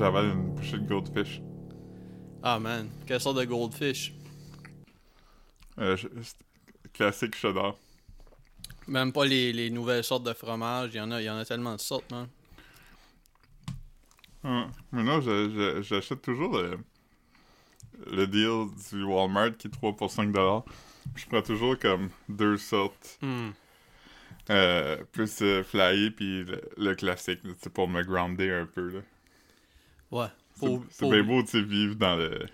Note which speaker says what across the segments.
Speaker 1: j'avale une bouchée de goldfish.
Speaker 2: Ah man, quelle sorte de goldfish?
Speaker 1: Euh, je- classique cheddar.
Speaker 2: Même pas les, les nouvelles sortes de fromage, il y en a, il y en a tellement de sortes, man.
Speaker 1: Ouais. Mais non, j'achète toujours le, le deal du Walmart qui est 3 pour 5 Je prends toujours comme deux sortes.
Speaker 2: Hmm.
Speaker 1: Euh, plus euh, flyé, puis le, le classique, pour me grounder un peu. Là.
Speaker 2: Ouais.
Speaker 1: C'est bien beau, tu sais, vivre dans le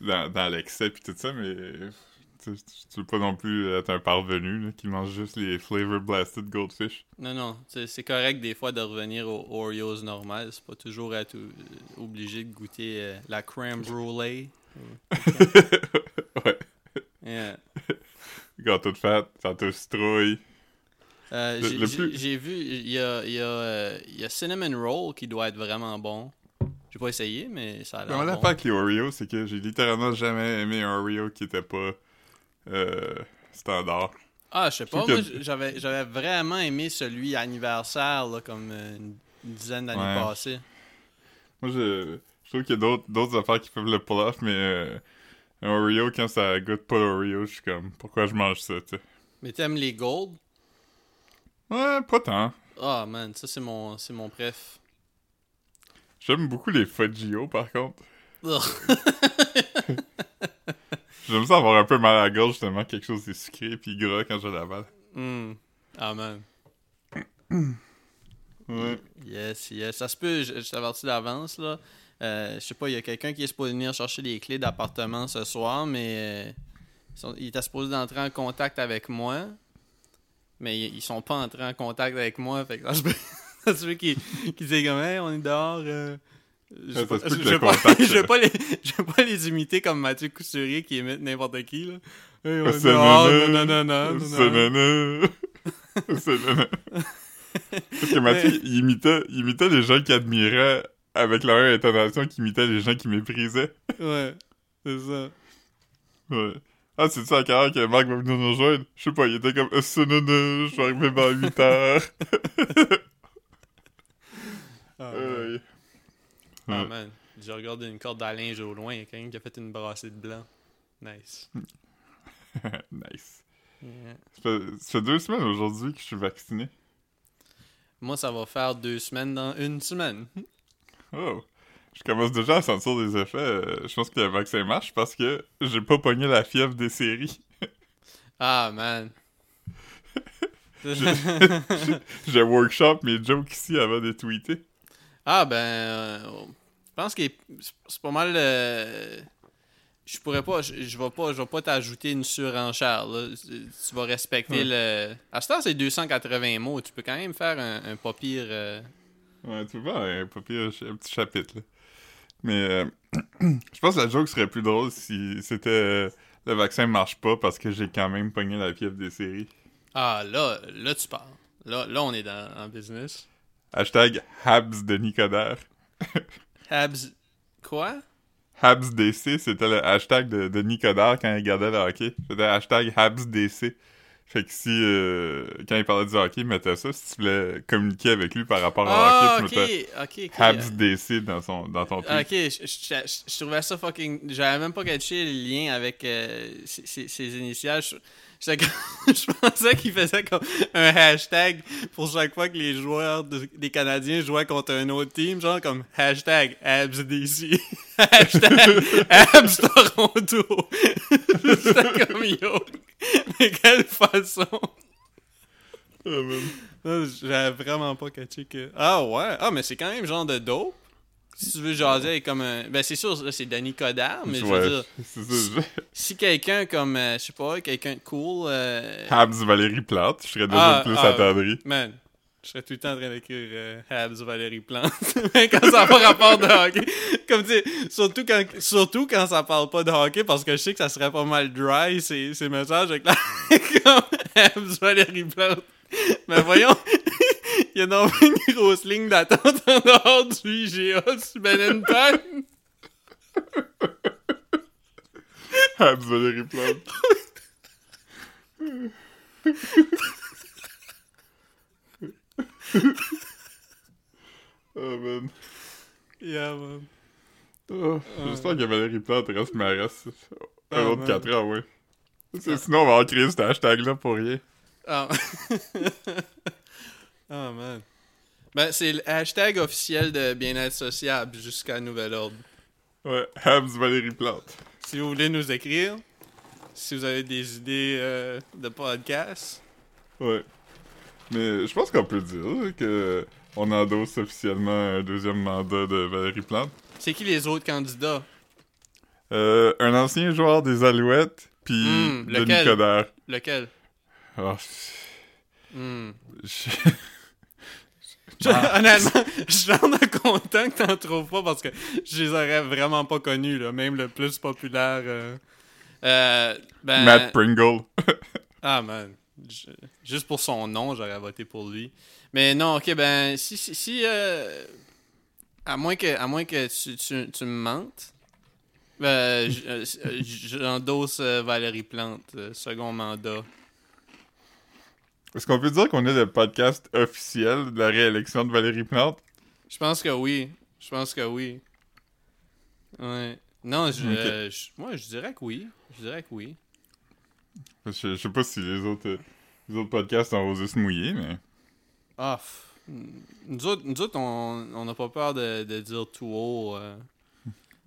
Speaker 1: dans, dans l'excès puis tout ça, mais tu, tu veux pas non plus être un parvenu là, qui mange juste les flavor blasted goldfish.
Speaker 2: Non, non, c'est correct des fois de revenir aux Oreos normales. C'est pas toujours être euh, obligé de goûter euh, la crème brûlée.
Speaker 1: ouais.
Speaker 2: Yeah.
Speaker 1: Gâteau de fête, gâteau citrouille.
Speaker 2: Euh, j'ai-
Speaker 1: plus-
Speaker 2: vu, il y a, y, a, euh, il y a Cinnamon Roll qui doit être vraiment bon. J'ai pas essayé, mais ça a l'air bon.
Speaker 1: avec les Oreos, c'est que j'ai littéralement jamais aimé un Oreo qui était pas euh, standard.
Speaker 2: Ah, je sais pas, moi
Speaker 1: que-
Speaker 2: j'avais j'avais vraiment aimé celui anniversaire, là, comme une dizaine d'années
Speaker 1: Ouais.
Speaker 2: passées.
Speaker 1: Moi, je, je trouve qu'il y a d'autres, d'autres affaires qui peuvent le pull off, mais euh, un Oreo, quand ça goûte pas l'Oreo, je suis comme, pourquoi je mange ça, tu sais?
Speaker 2: Mais t'aimes les Gold?
Speaker 1: Ouais, pas tant.
Speaker 2: Ah, man, ça c'est mon, c'est mon préf.
Speaker 1: J'aime beaucoup les Fudgio, par contre. J'aime ça avoir un peu mal à la gorge, justement, quelque chose de sucré puis gras quand je l'avale.
Speaker 2: Hmm. Ah, man.
Speaker 1: Ouais.
Speaker 2: Yes, yes. Ça se peut, je, je t'avertis d'avance, là. Euh, je sais pas, il y a quelqu'un qui est supposé venir chercher les clés d'appartement ce soir, mais euh, ils sont- il était supposé d'entrer en contact avec moi. Mais ils, ils sont pas entrés en contact avec moi, fait que ça se peut, peut qu'ils qu'ils disent comme, hey, on est dehors. euh, je
Speaker 1: Ça
Speaker 2: vais pas- pas-
Speaker 1: euh,
Speaker 2: pas les pas imiter comme Mathieu Couturier qui imite n'importe qui, là. Hey, on est dehors,
Speaker 1: nana,
Speaker 2: nanana,
Speaker 1: c'est
Speaker 2: nanana.
Speaker 1: nana, c'est. Parce que Mathieu, il imitait, il imitait les gens qui admiraient avec même intonation qu'il imitait les gens qui méprisaient.
Speaker 2: Ouais, c'est ça.
Speaker 1: Ouais. Ah, c'est ça à quelle heure que Marc va venir nous rejoindre? Je sais pas, il était comme, c'est nana, je vais arriver vers 8 heures.
Speaker 2: Ah,
Speaker 1: Euh,
Speaker 2: Ah
Speaker 1: Ouais.
Speaker 2: man, j'ai regardé une corde à linge au loin, il y a quelqu'un qui a fait une brassée de blanc. Nice.
Speaker 1: nice.
Speaker 2: Yeah.
Speaker 1: Ça fait, ça fait deux semaines aujourd'hui que je suis vacciné.
Speaker 2: Moi, ça va faire deux semaines dans une semaine.
Speaker 1: Oh. Je commence déjà à sentir des effets. euh, Je pense que le vaccin marche parce que j'ai pas pogné la fièvre des séries.
Speaker 2: Ah man.
Speaker 1: J'ai workshop mes jokes ici avant de tweeter.
Speaker 2: Ah ben, euh, je pense que c'est pas mal. euh, je pourrais pas, je, je vais pas, je vais pas t'ajouter une surenchère. Là. Tu vas respecter le. À ce temps, c'est 280 mots. Tu peux quand même faire un, un pas pire. euh,
Speaker 1: Ouais, tu vois, un, pas pire, un petit chapitre, là. Mais euh, je pense que la joke serait plus drôle si c'était euh, le vaccin marche pas parce que j'ai quand même pogné la fièvre des séries.
Speaker 2: Ah là, là tu parles. Là, là on est dans en business.
Speaker 1: Hashtag Habs de Nicodère.
Speaker 2: Habs. Quoi?
Speaker 1: Habs DC, c'était le hashtag de, de Nicodère quand il regardait le hockey. C'était hashtag Habs DC. Fait que si, euh, quand il parlait du hockey, il mettait ça. Si tu voulais communiquer avec lui par rapport au
Speaker 2: Ah,
Speaker 1: hockey, tu
Speaker 2: ok,
Speaker 1: mettais
Speaker 2: ok, ok.
Speaker 1: Habs DC dans, son, dans ton tweet.
Speaker 2: Ok, je, je- je- je trouvais ça fucking. J'avais même pas catché le lien avec euh, ces initiales. Je, pensais qu'il faisait comme un hashtag pour chaque fois que les joueurs de- des Canadiens jouaient contre un autre team, genre comme hashtag AbsDC, hashtag Abs Toronto. J'étais comme yo. Mais quelle façon!
Speaker 1: Ah,
Speaker 2: J'avais vraiment pas catché que. Ah ouais? Ah, mais c'est quand même genre de dope. Si tu veux jaser avec comme un. Ben, c'est sûr, là, c'est Danny Coderre, mais je veux dire,
Speaker 1: c'est ça. je-
Speaker 2: si quelqu'un comme, euh, je sais pas, quelqu'un de cool. euh,
Speaker 1: Habs Valérie Plante, je serais déjà
Speaker 2: Ah,
Speaker 1: plus
Speaker 2: ah.
Speaker 1: attendri.
Speaker 2: Man, je serais tout le temps en train d'écrire euh, Habs Valérie Plante. Quand ça n'a pas rapport de hockey. Comme tu sais, surtout quand, surtout quand ça parle pas de hockey, parce que je sais que ça serait pas mal dry ces, ces messages avec la. comme Habs Valérie Plante. Mais voyons, il y a une grosse ligne d'attente en dehors du IGA sur Benenton.
Speaker 1: Habs Valérie Plante. oh man.
Speaker 2: Yeah, man.
Speaker 1: Oh, J'espère que Valérie Plante reste mairesse. Un
Speaker 2: Ah,
Speaker 1: autre
Speaker 2: man.
Speaker 1: 4 ans, oui. Sinon, on va avoir créé cet hashtag-là pour rien.
Speaker 2: Ah. oh man. Ben, c'est le hashtag officiel de bien-être sociable jusqu'à nouvel ordre.
Speaker 1: Ouais, Habs Valérie Plante.
Speaker 2: Si vous voulez nous écrire, si vous avez des idées euh, de podcast,
Speaker 1: Ouais. Mais je pense qu'on peut dire que on endosse officiellement un deuxième mandat de Valérie Plante.
Speaker 2: c'est qui les autres candidats?
Speaker 1: Euh, un ancien joueur des Alouettes, puis
Speaker 2: Hmm,
Speaker 1: Denis
Speaker 2: lequel?
Speaker 1: Coderre.
Speaker 2: Lequel?
Speaker 1: Je-
Speaker 2: Je- Honnêtement, je suis vraiment content que t'en trouves pas parce que je les aurais vraiment pas connus, là, même le plus populaire. euh. Euh, ben,
Speaker 1: Matt Pringle.
Speaker 2: Ah, man. Je- juste pour son nom, j'aurais voté pour lui. Mais non, ok, ben, si, si, si euh, à moins que, à moins que tu, tu, tu me mentes, ben, euh, j'endosse Valérie Plante, second mandat.
Speaker 1: Est-ce qu'on peut dire qu'on est le podcast officiel de la réélection de Valérie Plante?
Speaker 2: Je pense que oui. Je pense que oui. Ouais. Non, je, euh, je- moi, je dirais que oui. Je dirais que oui.
Speaker 1: Je, je sais pas si les autres, euh, les autres podcasts ont osé se mouiller, mais...
Speaker 2: Ah, pff. nous autres, nous autres, on on n'a pas peur de, de dire tout haut. euh.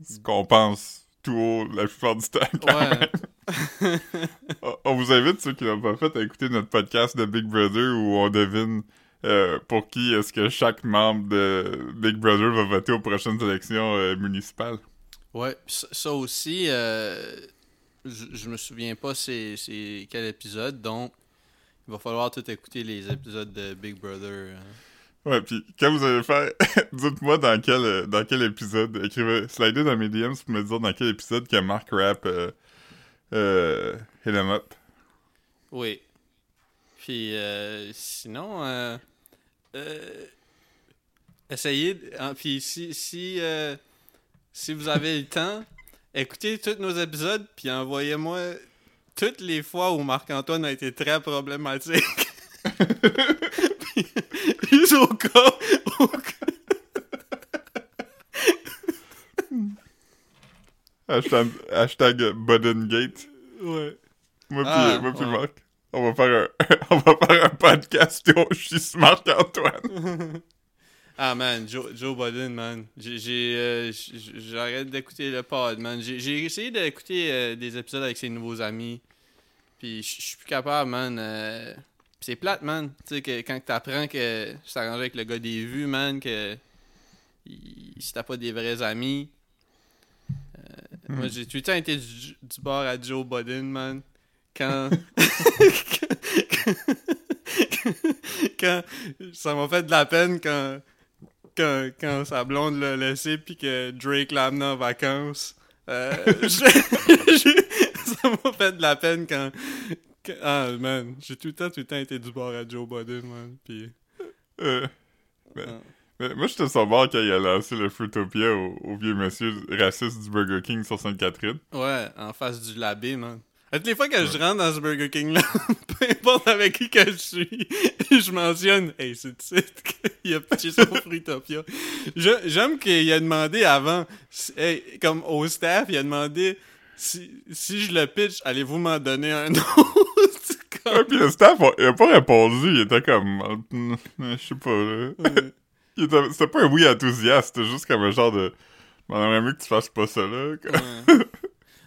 Speaker 1: ce qu'on pense tout haut la plupart du temps. quand
Speaker 2: Ouais.
Speaker 1: même. on, vous invite, ceux qui l'ont pas fait, à écouter notre podcast de Big Brother où on devine euh, pour qui est-ce que chaque membre de Big Brother va voter aux prochaines élections euh, municipales.
Speaker 2: Ouais, ça, aussi, euh, je, me souviens pas c'est, c'est quel épisode, donc il va falloir tout écouter les épisodes de Big Brother. hein.
Speaker 1: Ouais, puis quand vous allez faire, dites-moi dans quel euh, dans quel épisode. Écrivez, slidez dans mes DMs pour me dire dans quel épisode que Mark Rapp euh, euh, hit him up.
Speaker 2: Oui. Puis euh, sinon, euh, euh, essayez, hein, puis si, si, euh, si vous avez le temps, écoutez tous nos épisodes, puis envoyez-moi toutes les fois où Marc-Antoine a été très problématique. Puis, Juste au cas, au cas-
Speaker 1: Hashtag, hashtag.
Speaker 2: Ouais.
Speaker 1: Moi pis,
Speaker 2: Ah,
Speaker 1: moi pis
Speaker 2: ouais.
Speaker 1: Marc. On va faire un, on va faire un podcast où je suis smart Antoine.
Speaker 2: Ah man, Joe, Joe Biden, man. J'ai, euh, j'arrête d'écouter le pod, man. J'ai, essayé d'écouter euh, des épisodes avec ses nouveaux amis. Puis je suis plus capable, man. euh, c'est plate, man. Tu sais, que quand t'apprends que c'est arrangé avec le gars des vues, man, que il, si t'as pas des vrais amis. euh, Moi, j'ai tout le temps été du, du bord à Joe Biden, man. Quand. quand ça m'a fait de la peine quand quand, quand sa blonde l'a laissé puis que Drake l'a amené en vacances. Euh, je- je- ça m'a fait de la peine quand- ah man, j'ai tout le temps tout le temps été du bord à Joe Biden man puis
Speaker 1: Euh, mais,
Speaker 2: Ah.
Speaker 1: mais moi, j'étais sur bord quand il a lancé le Fruitopia au, au vieux monsieur raciste du Burger King sur Sainte-Catherine.
Speaker 2: ouais en face du labé man. À toutes les fois que je rentre dans ce Burger King là, peu importe avec qui que je suis, je mentionne hey c'est le site qu'il a pitché son Fruitopia. J'aime qu'il a demandé avant, hey, comme au staff, il a demandé si, si je le pitch, allez-vous m'en donner un autre? Comme-
Speaker 1: pis le staff, il a pas répondu, il était comme... je sais pas, là. Il était- C'était pas un oui enthousiaste, c'était juste comme un genre de... On aimerait mieux que tu fasses pas ça, là.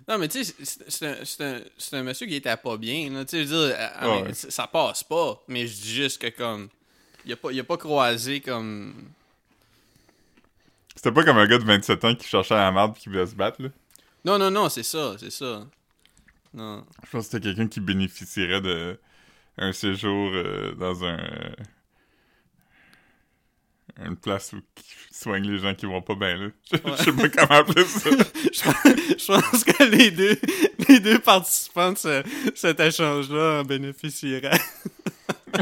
Speaker 2: Non, mais tu sais, c'est- un, un, monsieur qui était pas bien. Là. Tu sais, je veux dire, à- à-
Speaker 1: Ouais.
Speaker 2: ça passe pas. Mais je dis juste que, comme, il a pas, il a pas croisé comme.
Speaker 1: C'était pas comme un gars de 27 ans qui cherchait la merde pis qui voulait se battre, là.
Speaker 2: Non, non, non, c'est ça, c'est ça. Non.
Speaker 1: Je pense que c'était quelqu'un qui bénéficierait de un séjour euh, dans un euh, une place où qui soigne les gens qui vont pas bien là. Je, je sais pas comment appeler ça.
Speaker 2: je, je pense que les deux, les deux participants de ce- cet échange-là en bénéficieraient.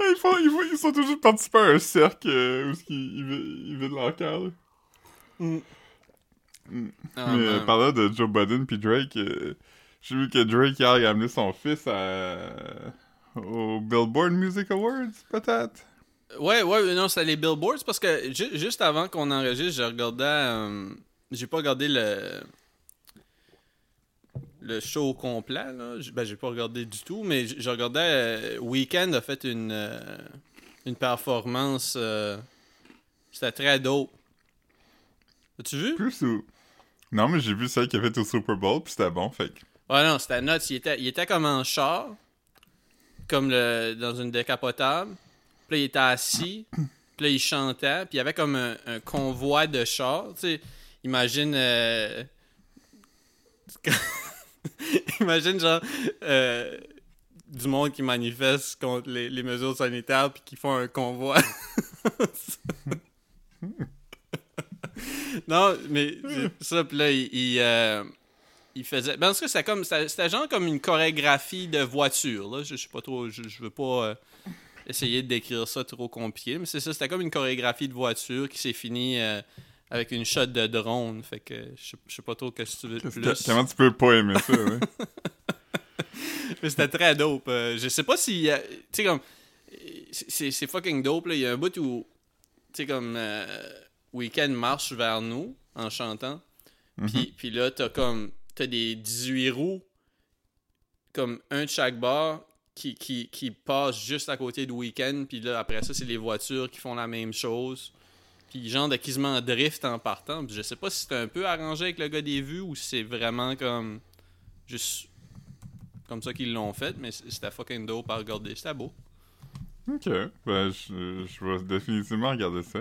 Speaker 1: ils, font, ils, font- ils sont toujours participés à un cercle euh, où ils, ils, ils vident leur cœur.
Speaker 2: Ah,
Speaker 1: Mais euh,
Speaker 2: man.
Speaker 1: parlant de Joe Biden puis Drake, euh, j'ai vu que Drake hier il a amené son fils à au Billboard Music Awards, peut-être?
Speaker 2: Ouais, ouais, non, c'était les billboards parce que ju- juste avant qu'on enregistre, je regardais. euh, j'ai pas regardé le. Le show au complet, là. Ben, j'ai pas regardé du tout, mais je regardais. euh, Weekend a fait une. euh, une performance. euh, c'était très dope. As-tu vu?
Speaker 1: Plus ou... Non, mais j'ai vu celle qu'il a fait au Super Bowl, puis c'était bon, fait que...
Speaker 2: Ouais, non, c'était nuts. Il était, il était comme en char, comme le, dans une décapotable. Puis là, il était assis. Puis là, il chantait. Puis il y avait comme un, un convoi de chars. Tu sais, imagine. euh, imagine, genre. euh, du monde qui manifeste contre les, les mesures sanitaires puis qui font un convoi. non, mais ça, puis là, il, il, euh, il faisait. Ben, en tout cas, c'était comme. C'était genre comme une chorégraphie de voiture, là. Je, je sais pas trop. Je, je veux pas euh, essayer de décrire ça trop compliqué, mais c'est ça. C'était comme une chorégraphie de voiture qui s'est finie euh, avec une shot de drone. Fait que je sais- je sais pas trop que tu veux plus.
Speaker 1: Comment tu peux pas aimer ça?
Speaker 2: Mais c'était très dope. Euh, je sais pas si. euh, tu sais, comme. C'est c'est fucking dope, là. Il y a un bout où. Tu sais, comme. euh, Weekend marche vers nous en chantant. Puis, puis là, t'as comme. T'as des 18 roues. Comme un de chaque bord. Qui, qui, qui passent juste à côté de Weekend. Puis là, après ça, c'est les voitures qui font la même chose. Puis genre de quasiment en drift en partant. Puis je sais pas si c'était un peu arrangé avec le gars des vues ou si c'est vraiment comme. Juste comme ça qu'ils l'ont fait, mais c'était fucking dope à regarder. C'était beau.
Speaker 1: Ok, ben je, je vais définitivement regarder ça.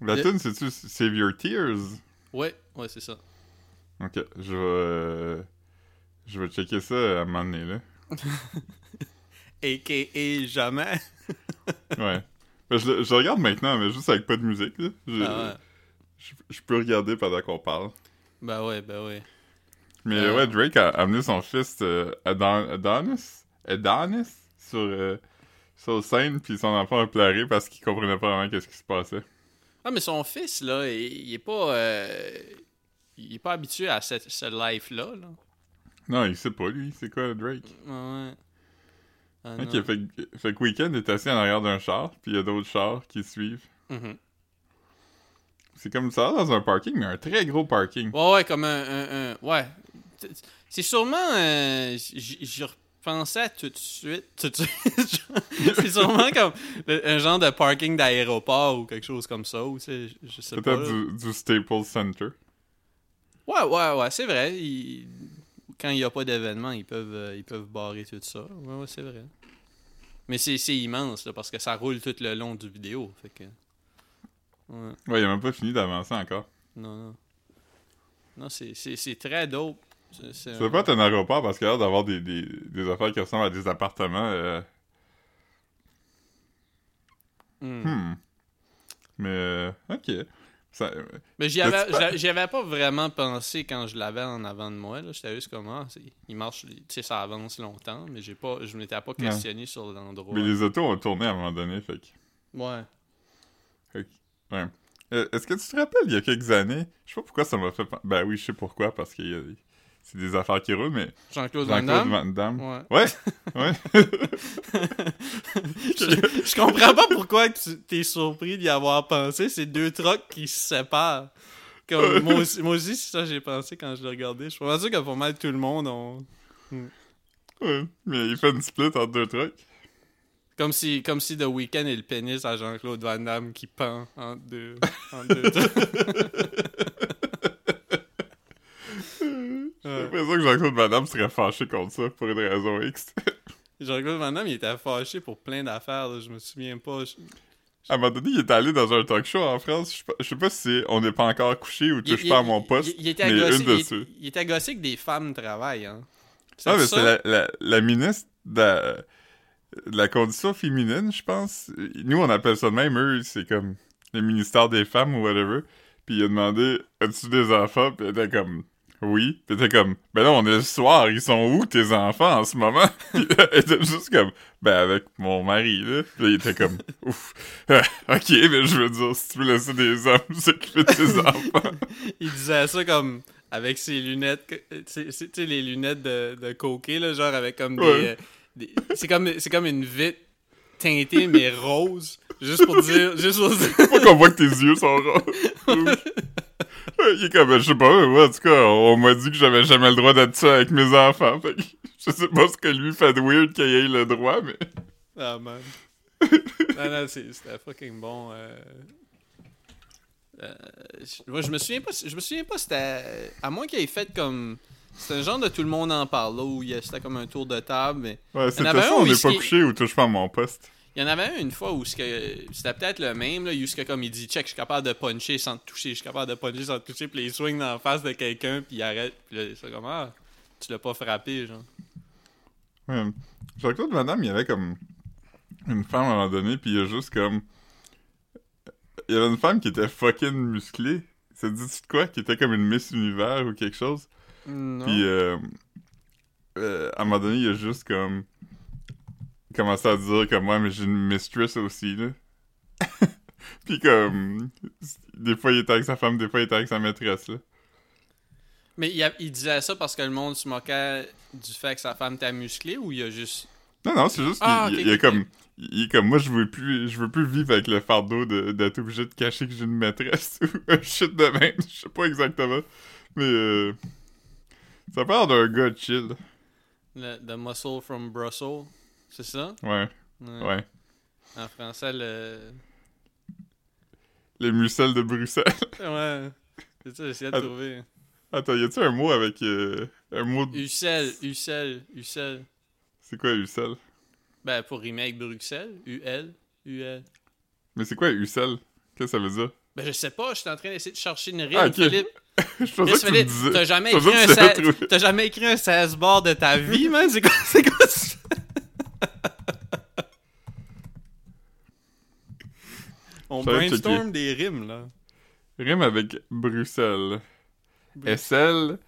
Speaker 1: La tune, c'est-tu Save Your Tears?
Speaker 2: Ouais, ouais, c'est ça.
Speaker 1: Ok, je vais... euh, je vais checker ça à un moment donné, là.
Speaker 2: A.K.A. jamais.
Speaker 1: Ouais. Je, regarde maintenant, mais juste avec pas de musique, là. Je,
Speaker 2: Ah ouais.
Speaker 1: je, je peux regarder pendant qu'on parle.
Speaker 2: Ben ouais, ben ouais.
Speaker 1: Mais
Speaker 2: Euh.
Speaker 1: ouais, Drake a amené son fils euh, Adon- Adonis, Adonis sur, euh, sur scène, puis son enfant a pleuré parce qu'il comprenait pas vraiment qu'est-ce qui se passait.
Speaker 2: Ah, mais son fils, là, il, il est pas. euh, il est pas habitué à cette, ce life-là, là.
Speaker 1: Non, il sait pas, lui, c'est quoi Drake?
Speaker 2: Ouais. Ah,
Speaker 1: Ok, fait, que- fait que Weekend est assis en arrière d'un char, puis il y a d'autres chars qui suivent.
Speaker 2: Mhm.
Speaker 1: C'est comme ça dans un parking, mais un très gros parking.
Speaker 2: Ouais, ouais, comme un. un- un- ouais. C'est sûrement. euh, J'y repensais tout de suite. Tout de suite. C'est sûrement comme le- un genre de parking d'aéroport ou quelque chose comme ça. Ou, je sais.
Speaker 1: Peut-être du, du Staples Center.
Speaker 2: Ouais, ouais, ouais, c'est vrai. Ils- Quand il n'y a pas d'événement, ils peuvent, euh, ils peuvent barrer tout ça. Ouais, ouais, c'est vrai. Mais c'est immense, là, parce que ça roule tout le long du vidéo. Fait que. Ouais,
Speaker 1: Ouais, il a même pas fini d'avancer encore.
Speaker 2: non, non. Non, c'est- c'est c'est très dope. C'est-
Speaker 1: pas être un aéroport parce qu'il a l'air d'avoir des, des, des affaires qui ressemblent à des appartements. euh,
Speaker 2: Hmm.
Speaker 1: Hmm. Mais, euh, ok. Ça,
Speaker 2: Mais j'y avais,
Speaker 1: pas-
Speaker 2: vraiment pensé quand je l'avais en avant de moi. là. J'étais juste comme, ah, il marche, tu sais, ça avance longtemps, mais j'ai pas, je m'étais pas questionné sur l'endroit.
Speaker 1: mais les autos ont tourné à un moment donné, fait que...
Speaker 2: Ouais.
Speaker 1: Ouais. Euh, Est-ce que tu te rappelles, il y a quelques années, je sais pas pourquoi ça m'a fait... Ben oui, je sais pourquoi, parce que y a- c'est des affaires qui roulent, mais
Speaker 2: Jean-Claude Van Damme?
Speaker 1: Van Damme...
Speaker 2: Ouais.
Speaker 1: Ouais, ouais.
Speaker 2: je, je comprends pas pourquoi tu t'es surpris d'y avoir pensé. C'est deux trucks qui se séparent. Comme, moi, aussi, moi aussi, c'est ça que j'ai pensé quand je l'ai regardé. Je pense que pour mal tout le monde, on...
Speaker 1: ouais. Mais il fait une split entre deux trucs.
Speaker 2: Comme si, comme si The Weeknd est le pénis à Jean-Claude Van Damme qui pend entre deux, entre deux trucs.
Speaker 1: J'ai l'impression que Jean-Claude Van Damme serait fâché contre ça, pour une raison X.
Speaker 2: Jean-Claude Van Damme, il était fâché pour plein d'affaires, là, je me souviens pas. Je-
Speaker 1: À un moment donné, il est allé dans un talk show en France. Je sais pas, je sais pas si On n'est pas encore couché ou Touche
Speaker 2: Il-
Speaker 1: pas à mon poste.
Speaker 2: Il, il était
Speaker 1: une
Speaker 2: il, était agacé que des femmes travaillent, hein.
Speaker 1: Ah, mais c'est la, la, la ministre de la, de la condition féminine, je pense. Nous, on appelle ça de même. Eux, c'est comme le ministère des femmes ou whatever. Puis il a demandé As-tu des enfants? Puis elle était comme Oui. Puis était comme Ben là, on est le soir. Ils sont où tes enfants en ce moment? Était juste comme Ben avec mon mari, là. Puis là, il était comme Ouf. ok, mais je veux dire, si tu veux laisser des hommes s'occuper de tes enfants.
Speaker 2: Il disait ça comme avec ses lunettes, tu sais- les lunettes de, de coquet, là, genre avec comme des.
Speaker 1: Ouais.
Speaker 2: euh, des- c'est comme, c'est comme une vitre teinté, mais rose. Juste pour dire. Juste pour dire.
Speaker 1: Faut qu'on voit que tes yeux sont roses. Il est comme, je sais pas, moi, en tout cas, on m'a dit que j'avais jamais le droit d'être ça avec mes enfants. Fait que je sais pas ce que lui fait de weird qu'il ait le droit, mais.
Speaker 2: Ah, man. non, non, c'est- c'était fucking bon. euh. Euh, je- moi, je me souviens pas. Je me souviens pas, c'était. À moins qu'il ait fait comme. C'était un genre de tout le monde en parle, là, où c'était comme un tour de table, mais.
Speaker 1: Ouais, c'était ça, on n'est pas couché ou touche pas à mon poste.
Speaker 2: Il y en avait un une fois où c'était peut-être le même, là, que comme il dit check, je suis capable de puncher sans te toucher, je suis capable de puncher sans te toucher, puis il swing dans la face de quelqu'un, puis il arrête, puis là, c'est comme ah, tu l'as pas frappé, genre.
Speaker 1: Ouais. Jean-Claude Van Damme, il y avait comme une femme à un moment donné, puis il y a juste comme. Il y avait une femme qui était fucking musclée. Ça te dit de quoi? Qui était comme une Miss Univers ou quelque chose?
Speaker 2: Non.
Speaker 1: Puis euh, euh, à un moment donné, il a juste comme. Commencé à dire comme moi, mais j'ai une mistress aussi, là. puis comme. Des fois, il était avec sa femme, des fois, il était avec sa maîtresse, là.
Speaker 2: Mais il, a- il disait ça parce que le monde se moquait du fait que sa femme était musclée ou il a juste.
Speaker 1: Non, non, c'est juste
Speaker 2: Ah,
Speaker 1: qu'il
Speaker 2: ok,
Speaker 1: il est
Speaker 2: ok,
Speaker 1: comme. Il est comme moi, je veux plus, je veux plus vivre avec le fardeau de- d'être obligé de cacher que j'ai une maîtresse ou un shit de même. Je sais pas exactement. Mais euh, ça parle d'un gars chill.
Speaker 2: Le, the muscle from Brussels. C'est ça?
Speaker 1: Ouais,
Speaker 2: Ouais.
Speaker 1: ouais.
Speaker 2: En français, le.
Speaker 1: Les mucelles de Bruxelles.
Speaker 2: Ouais. C'est ça, j'essayais de trouver.
Speaker 1: Attends, y a-tu un mot avec euh, un mot de...
Speaker 2: Ucel, Ucel, Ucel.
Speaker 1: C'est quoi Ucel?
Speaker 2: Ben, pour rimer avec Bruxelles, UL, UL.
Speaker 1: Mais c'est quoi Ucel? Qu'est-ce que ça veut dire?
Speaker 2: Ben, je sais pas, je suis en train d'essayer de chercher une rime,
Speaker 1: Ah.
Speaker 2: Philippe.
Speaker 1: Je
Speaker 2: Chris,
Speaker 1: pensais que tu
Speaker 2: Philippe, t'as jamais, écrit un
Speaker 1: que tu l'avais
Speaker 2: se-
Speaker 1: trouvé.
Speaker 2: t'as jamais écrit un 16 bars de ta vie, man? C'est quoi, c'est quoi ça? On brainstorm des rimes, là.
Speaker 1: Rime avec Bruxelles. SL,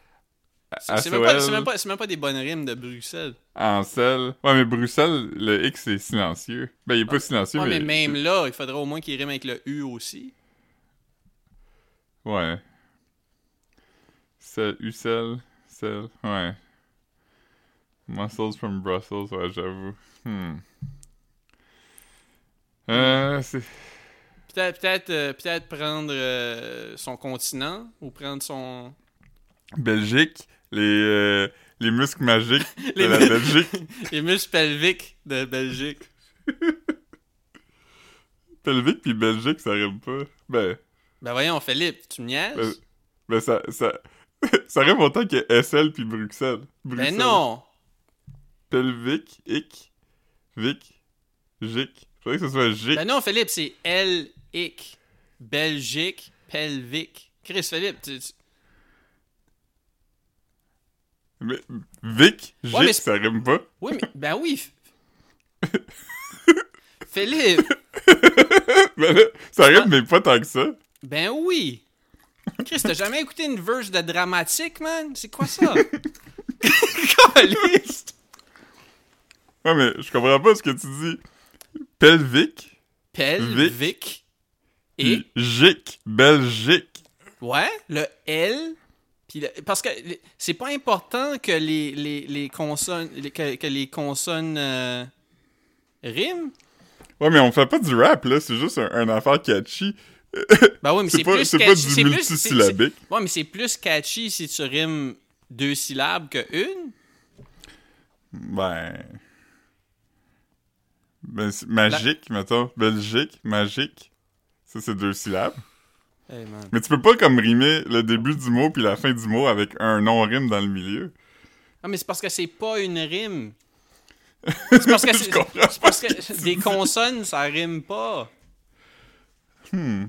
Speaker 2: C'est même, même, pas- c'est même pas des bonnes rimes de Bruxelles.
Speaker 1: Ansel. Ouais, mais Bruxelles, le X c'est silencieux. Ben, il est pas silencieux,
Speaker 2: Ouais, mais
Speaker 1: mais.
Speaker 2: même là, il faudrait au moins qu'il rime avec le U aussi.
Speaker 1: Ouais. Sel, Ucel, Sel, ouais. Muscles from Brussels, ouais, j'avoue. Hmm. Euh, c'est.
Speaker 2: Peut-être peut-être euh, peut-être prendre euh, son continent ou prendre son.
Speaker 1: Belgique, les, euh, les muscles magiques de
Speaker 2: Les
Speaker 1: la Belgique.
Speaker 2: Les muscles pelviques de Belgique.
Speaker 1: Pelvique puis Belgique, ça rime pas. Ben,
Speaker 2: Ben voyons, Philippe, tu me niaises?
Speaker 1: ben, ben ça, ça, ça rime autant que SL puis Bruxelles. Bruxelles.
Speaker 2: ben non!
Speaker 1: Pelvique, hic, vic, gic. Faudrait que ce soit gic.
Speaker 2: Ben non, Philippe, c'est L, ic, Belgique, pelvique. Chris, Philippe, tu- tu-
Speaker 1: Mais Vic, Gic,
Speaker 2: Ouais, mais
Speaker 1: ça rime pas?
Speaker 2: Oui, mais. Ben oui! Philippe!
Speaker 1: Là, ça rime, mais pas tant que ça.
Speaker 2: Ben oui! Chris, t'as jamais écouté une verse de dramatique, man? C'est quoi ça?
Speaker 1: Ouais, mais je comprends pas ce que tu dis. Pelvique,
Speaker 2: Pelvique. Et.
Speaker 1: gic, Belgique.
Speaker 2: Ouais, le L. Puis le- parce que c'est pas important que les, les, les consonnes. les- que, que les consonnes euh, riment.
Speaker 1: Ouais, mais on fait pas du rap, là. C'est juste un, un affaire catchy.
Speaker 2: Ben oui, mais
Speaker 1: C'est
Speaker 2: plus
Speaker 1: c'est pas
Speaker 2: catchy.
Speaker 1: du multisyllabique.
Speaker 2: Ouais, mais c'est plus catchy si tu rimes deux syllabes que une.
Speaker 1: Ben. Ben, c'est magique, mettons. Belgique, magique. Ça, c'est deux syllabes.
Speaker 2: Hey, man.
Speaker 1: Mais tu peux pas comme rimer le début du mot puis la fin du mot avec un non-rime dans le milieu.
Speaker 2: Ah, mais c'est parce que c'est pas une rime. C'est parce que, c'est, parce des consonnes, ça rime pas.
Speaker 1: Je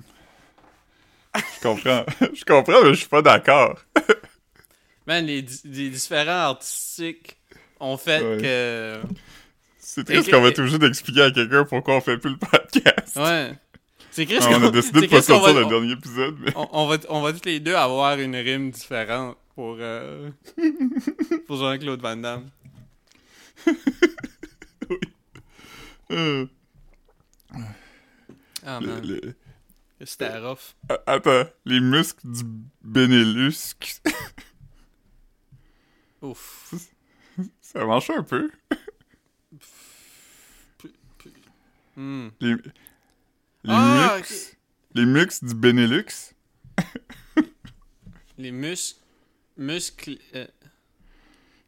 Speaker 1: comprends. je comprends, mais je suis pas d'accord.
Speaker 2: Man, les, di- les différents artistiques ont fait
Speaker 1: Ouais.
Speaker 2: que.
Speaker 1: C'est triste qu'on va être obligé d'expliquer à quelqu'un pourquoi on fait plus le podcast.
Speaker 2: Ouais. C'est Chris
Speaker 1: Ah, on a décidé de pas sortir
Speaker 2: va-
Speaker 1: le dernier épisode, mais...
Speaker 2: on, on va, on va tous les deux avoir une rime différente pour, euh, pour Jean-Claude Van Damme.
Speaker 1: Euh,
Speaker 2: Ah,
Speaker 1: le-
Speaker 2: man.
Speaker 1: le-
Speaker 2: C'était rough.
Speaker 1: Ah, Attends, les muscles du Benelux,
Speaker 2: Ouf.
Speaker 1: ça marche un peu. Les, les
Speaker 2: Ah,
Speaker 1: mux. Les mux du Benelux.
Speaker 2: Les muscles. Muscles. euh,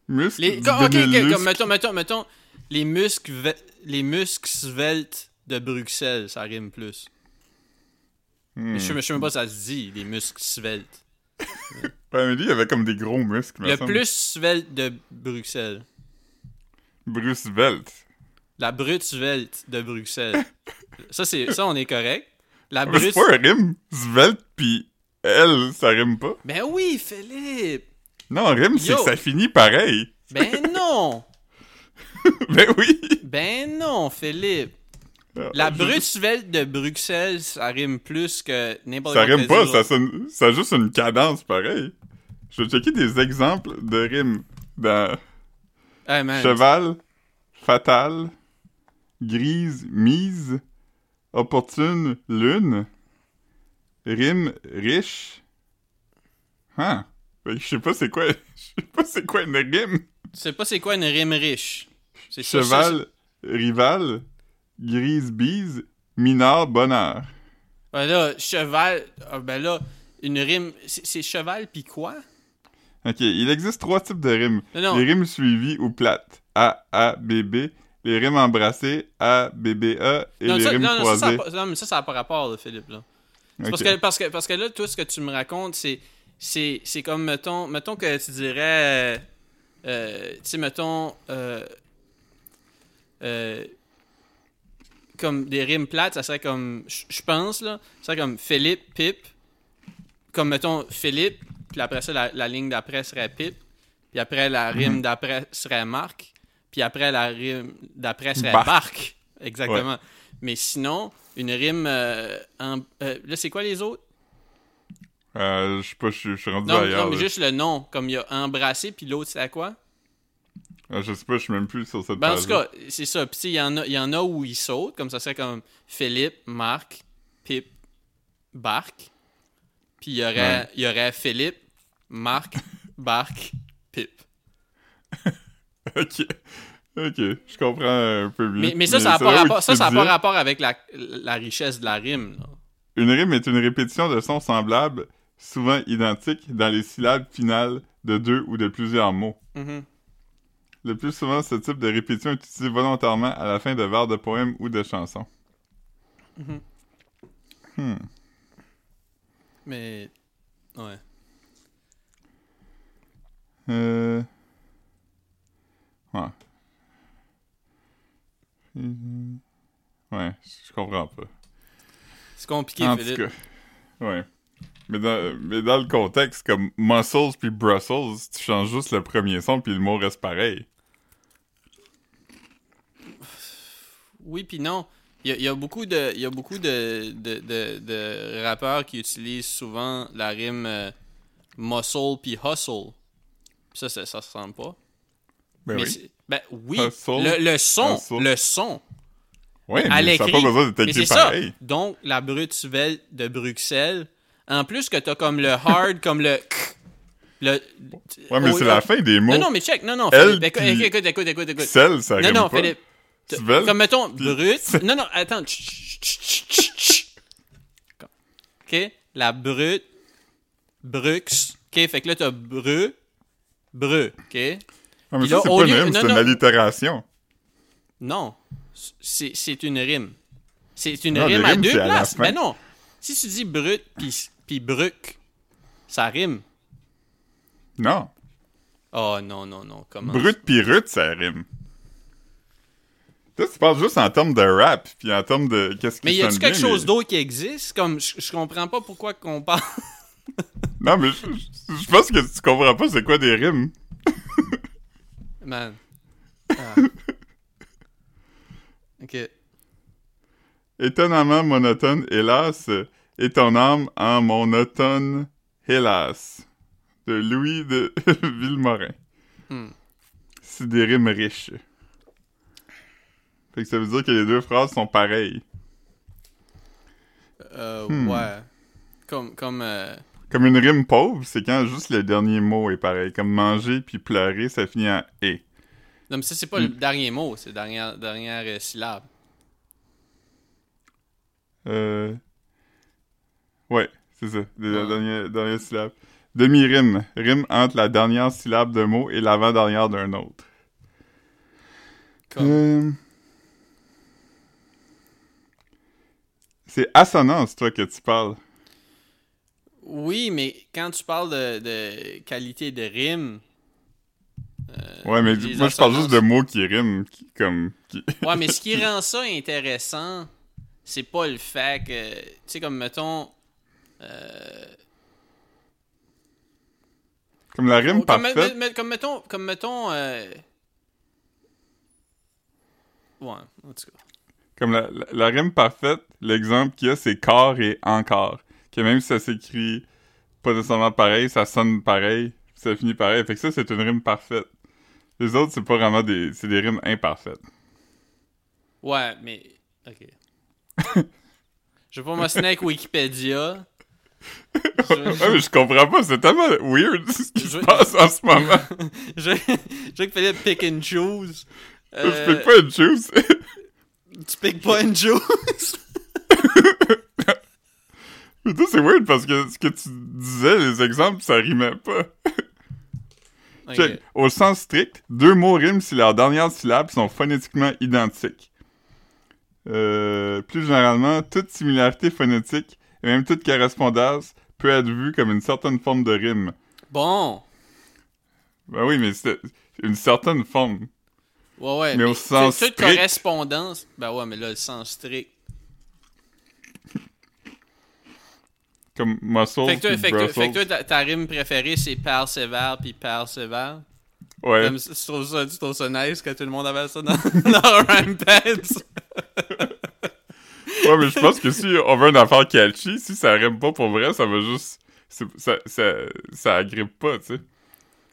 Speaker 1: Muscles
Speaker 2: les...
Speaker 1: du
Speaker 2: Ok, ok,
Speaker 1: Benelux.
Speaker 2: comme, mettons, mettons, mettons. Les muscles, ve- les muscles sveltes de Bruxelles, ça rime plus.
Speaker 1: Hmm.
Speaker 2: Mais je je sais même pas si ça se dit, les muscles sveltes.
Speaker 1: Ouais, mais lui, il avait comme des gros muscles,
Speaker 2: Le plus svelte de Bruxelles.
Speaker 1: Bruce Velt.
Speaker 2: La brute svelte de Bruxelles. ça, c'est, ça, on est correct. La
Speaker 1: Mais c'est pas un rime. Svelte pis elle, ça rime pas.
Speaker 2: Ben oui, Philippe!
Speaker 1: Non, rime, c'est ça finit pareil.
Speaker 2: Ben non!
Speaker 1: ben oui.
Speaker 2: Ben non, Philippe!
Speaker 1: Ah,
Speaker 2: La
Speaker 1: je-
Speaker 2: brute svelte de Bruxelles, ça rime plus que n'importe
Speaker 1: Ça
Speaker 2: quoi
Speaker 1: rime
Speaker 2: que
Speaker 1: pas, ça, sonne, ça a juste une cadence pareil. Je vais checker des exemples de rimes dans
Speaker 2: Hey,
Speaker 1: cheval, fatal, grise, mise, opportune, lune, rime, riche. Hein? Que Je sais pas c'est quoi, je sais pas c'est quoi une rime.
Speaker 2: Tu sais pas c'est quoi une rime riche? C'est ça,
Speaker 1: Cheval, rival, grise, bise, mineur, bonheur.
Speaker 2: Ben là, cheval. ah, ben là, une rime. C'est cheval pis quoi?
Speaker 1: Ok, il existe trois types de rimes.
Speaker 2: Non, non.
Speaker 1: Les rimes suivies ou plates. A, A, B, B. Les rimes embrassées. A, B, B, A. Et
Speaker 2: non,
Speaker 1: les
Speaker 2: ça,
Speaker 1: rimes
Speaker 2: non, non, ça, ça a
Speaker 1: croisées.
Speaker 2: non, mais ça, ça n'a pas rapport, là, Philippe. Là. Parce, que, parce, que, parce que là, tout ce que tu me racontes, c'est, c'est, c'est comme, mettons, mettons que tu dirais, euh, euh, tu sais, mettons, euh, euh, comme des rimes plates, ça serait comme, je pense, là, ça serait comme Philippe, Pip, comme, mettons, Philippe, puis après ça, la, la ligne d'après serait Pip, puis après, la rime
Speaker 1: Mhm.
Speaker 2: d'après serait Marc, puis après, la rime d'après serait
Speaker 1: Bark.
Speaker 2: Bark. Exactement. Mais sinon, une rime. euh, en- euh, là, c'est quoi les autres?
Speaker 1: Euh, je sais pas, je suis- rendu
Speaker 2: Non,
Speaker 1: ailleurs.
Speaker 2: non, mais
Speaker 1: là.
Speaker 2: juste le nom. Comme il y a embrassé, puis l'autre, c'est à quoi?
Speaker 1: Euh, je sais pas, je suis même plus sur cette
Speaker 2: Ben, en tout cas, c'est ça. Puis, il y, en a- y en a où ils sautent, comme ça serait comme Philippe, Marc, Pip, Bark. Puis, il y aurait,
Speaker 1: Ouais.
Speaker 2: y aurait Philippe, Marc, Bark, Pip.
Speaker 1: ok. Ok, je comprends un peu mieux.
Speaker 2: Mais, mais ça, ça n'a pas, rapport, ça, ça pas avec la, la richesse de la rime. là.
Speaker 1: Une rime est une répétition de sons semblables, souvent identiques, dans les syllabes finales de deux ou de plusieurs mots.
Speaker 2: Mhm.
Speaker 1: Le plus souvent, ce type de répétition est utilisé volontairement à la fin de vers de poèmes ou de chansons.
Speaker 2: Mhm.
Speaker 1: Hmm.
Speaker 2: Mais. Ouais.
Speaker 1: Euh... Ouais. Mhm. Ouais, je comprends pas.
Speaker 2: C'est compliqué,
Speaker 1: en tout
Speaker 2: Philippe.
Speaker 1: cas, ouais. Mais dans, mais dans le contexte, comme Muscles puis Brussels, tu changes juste le premier son puis le mot reste pareil.
Speaker 2: Oui, puis non. Il y, a, il y a beaucoup de, y a beaucoup de, de, de, de rappeurs qui utilisent souvent la rime euh, muscle puis hustle. Ça, ça, ça se sent pas.
Speaker 1: Ben
Speaker 2: mais
Speaker 1: oui.
Speaker 2: ben oui. Le, le son, le son.
Speaker 1: Ouais,
Speaker 2: à
Speaker 1: mais ça n'a pas besoin écrit
Speaker 2: c'est ça.
Speaker 1: pareil.
Speaker 2: Donc, la brute svelte de Bruxelles. En plus que t'as comme le hard, comme le... le
Speaker 1: Ouais, mais
Speaker 2: oh,
Speaker 1: c'est la fin des mots.
Speaker 2: Non, non, mais check. Non, non,
Speaker 1: Elle
Speaker 2: Philippe. Écoute, écoute, écoute, écoute, écoute.
Speaker 1: Celle, ça
Speaker 2: Non, non,
Speaker 1: pas.
Speaker 2: Philippe. Comme mettons,
Speaker 1: puis-
Speaker 2: brute. Non, non, attends. Ok? La brute. Brux. Ok? Fait que là, t'as bru. Bru. Ok?
Speaker 1: Ah, mais
Speaker 2: Puis
Speaker 1: ça, c'est pas une rime,
Speaker 2: non,
Speaker 1: c'est une
Speaker 2: non.
Speaker 1: allitération.
Speaker 2: Non. C'est c'est une rime. C'est une
Speaker 1: Non,
Speaker 2: rime à deux places.
Speaker 1: fin.
Speaker 2: Ben non. Si tu dis brute puis puis bruc, ça rime.
Speaker 1: Non.
Speaker 2: Oh non, non, non. Comment?
Speaker 1: Brut pis rut, ça rime. Toi, tu parles juste en termes de rap, puis en termes de qu'est-ce qui
Speaker 2: Mais y a-tu quelque chose
Speaker 1: mais-
Speaker 2: d'autre qui existe? Comme, je, je comprends pas pourquoi qu'on parle.
Speaker 1: Non, mais je, je- je pense que tu comprends pas c'est quoi des rimes.
Speaker 2: Man. Ah. Ok.
Speaker 1: Étonnamment monotone, hélas, et ton âme en monotone, hélas. De Louis de Villemorin.
Speaker 2: Hmm.
Speaker 1: C'est des rimes riches. Fait que ça veut dire que les deux phrases sont pareilles.
Speaker 2: Euh,
Speaker 1: Hmm.
Speaker 2: Ouais. Comme, comme, euh,
Speaker 1: Comme une rime pauvre, c'est quand juste le dernier mot est pareil. Comme manger puis pleurer, ça finit en et.
Speaker 2: Non, mais ça, c'est pas le dernier mot, c'est la dernière, dernière euh, syllabe.
Speaker 1: Euh... Ouais, c'est ça. La
Speaker 2: Ouais.
Speaker 1: dernière, dernière syllabe. Demi-rime. Rime entre la dernière syllabe d'un mot et l'avant-dernière d'un autre.
Speaker 2: Comme...
Speaker 1: Euh, C'est assonance, toi, que tu parles.
Speaker 2: Oui, mais quand tu parles de, de qualité de rime. euh,
Speaker 1: Ouais, mais moi, je parle juste de mots qui riment, qui- comme... qui-
Speaker 2: Ouais, mais ce qui rend ça intéressant, c'est pas le fait que. Tu sais, comme mettons. euh,
Speaker 1: Comme la rime
Speaker 2: comme,
Speaker 1: parfaite.
Speaker 2: me- me- comme mettons. Comme mettons. euh, Ouais, en tout cas.
Speaker 1: Comme la, la, la rime parfaite, l'exemple qu'il y a, c'est corps et encore. Que même si ça s'écrit pas nécessairement pareil, ça sonne pareil, puis ça finit pareil. Fait que ça, c'est une rime parfaite. Les autres, c'est pas vraiment des... C'est des rimes imparfaites.
Speaker 2: Ouais, mais. Ok. Je vais pas m'ostiner avec Wikipédia. Je-
Speaker 1: Ouais, mais je comprends pas, c'est tellement weird ce qui
Speaker 2: Je-
Speaker 1: se passe en ce moment.
Speaker 2: Je, je veux que Philippe pick and choose.
Speaker 1: Je
Speaker 2: Euh,
Speaker 1: peux pas une chose.
Speaker 2: Tu pick pas and choose.
Speaker 1: Mais toi, c'est weird parce que ce que tu disais, les exemples, ça rimait pas. Check. Au sens strict, deux mots riment si leurs dernières syllabes sont phonétiquement identiques. Euh, plus généralement, toute similarité phonétique et même toute correspondance peut être vue comme une certaine forme de rime.
Speaker 2: Bon.
Speaker 1: Ben oui, mais c'est une certaine forme.
Speaker 2: Ouais, ouais.
Speaker 1: Mais au
Speaker 2: toute-
Speaker 1: sens
Speaker 2: toute
Speaker 1: strict.
Speaker 2: correspondance. Ben ouais, mais là, le sens strict.
Speaker 1: Comme muscle
Speaker 2: Fait que toi, fait que fait que toi, ta, ta rime préférée, c'est persévère puis persévère.
Speaker 1: Ouais.
Speaker 2: Comme, tu, trouves ça, tu trouves ça nice que tout le monde avait ça dans, dans Pads?
Speaker 1: ouais, mais je pense que si on veut une affaire catchy, si ça rime pas pour vrai, ça va juste... Ça, ça, ça agrippe pas, tu sais.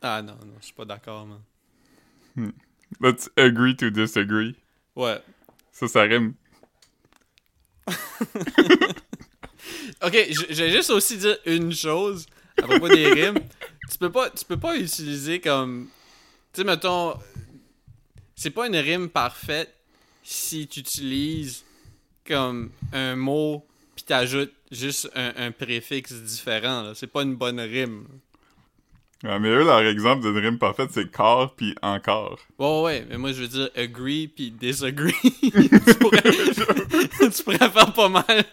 Speaker 2: Ah non, non, je suis pas d'accord, man.
Speaker 1: Let's agree to disagree.
Speaker 2: Ouais.
Speaker 1: Ça, ça rime.
Speaker 2: Ok, vais juste aussi dire une chose à propos des rimes. Tu peux pas, tu peux pas utiliser comme. Tu sais, mettons. C'est pas une rime parfaite si tu utilises comme un mot puis t'ajoutes juste un, un préfixe différent. C'est pas une bonne rime.
Speaker 1: Ouais, mais eux, leur exemple d'une rime parfaite, c'est corps puis encore.
Speaker 2: Ouais, ouais, mais moi je veux dire agree puis disagree. tu, pourrais, tu pourrais faire pas mal.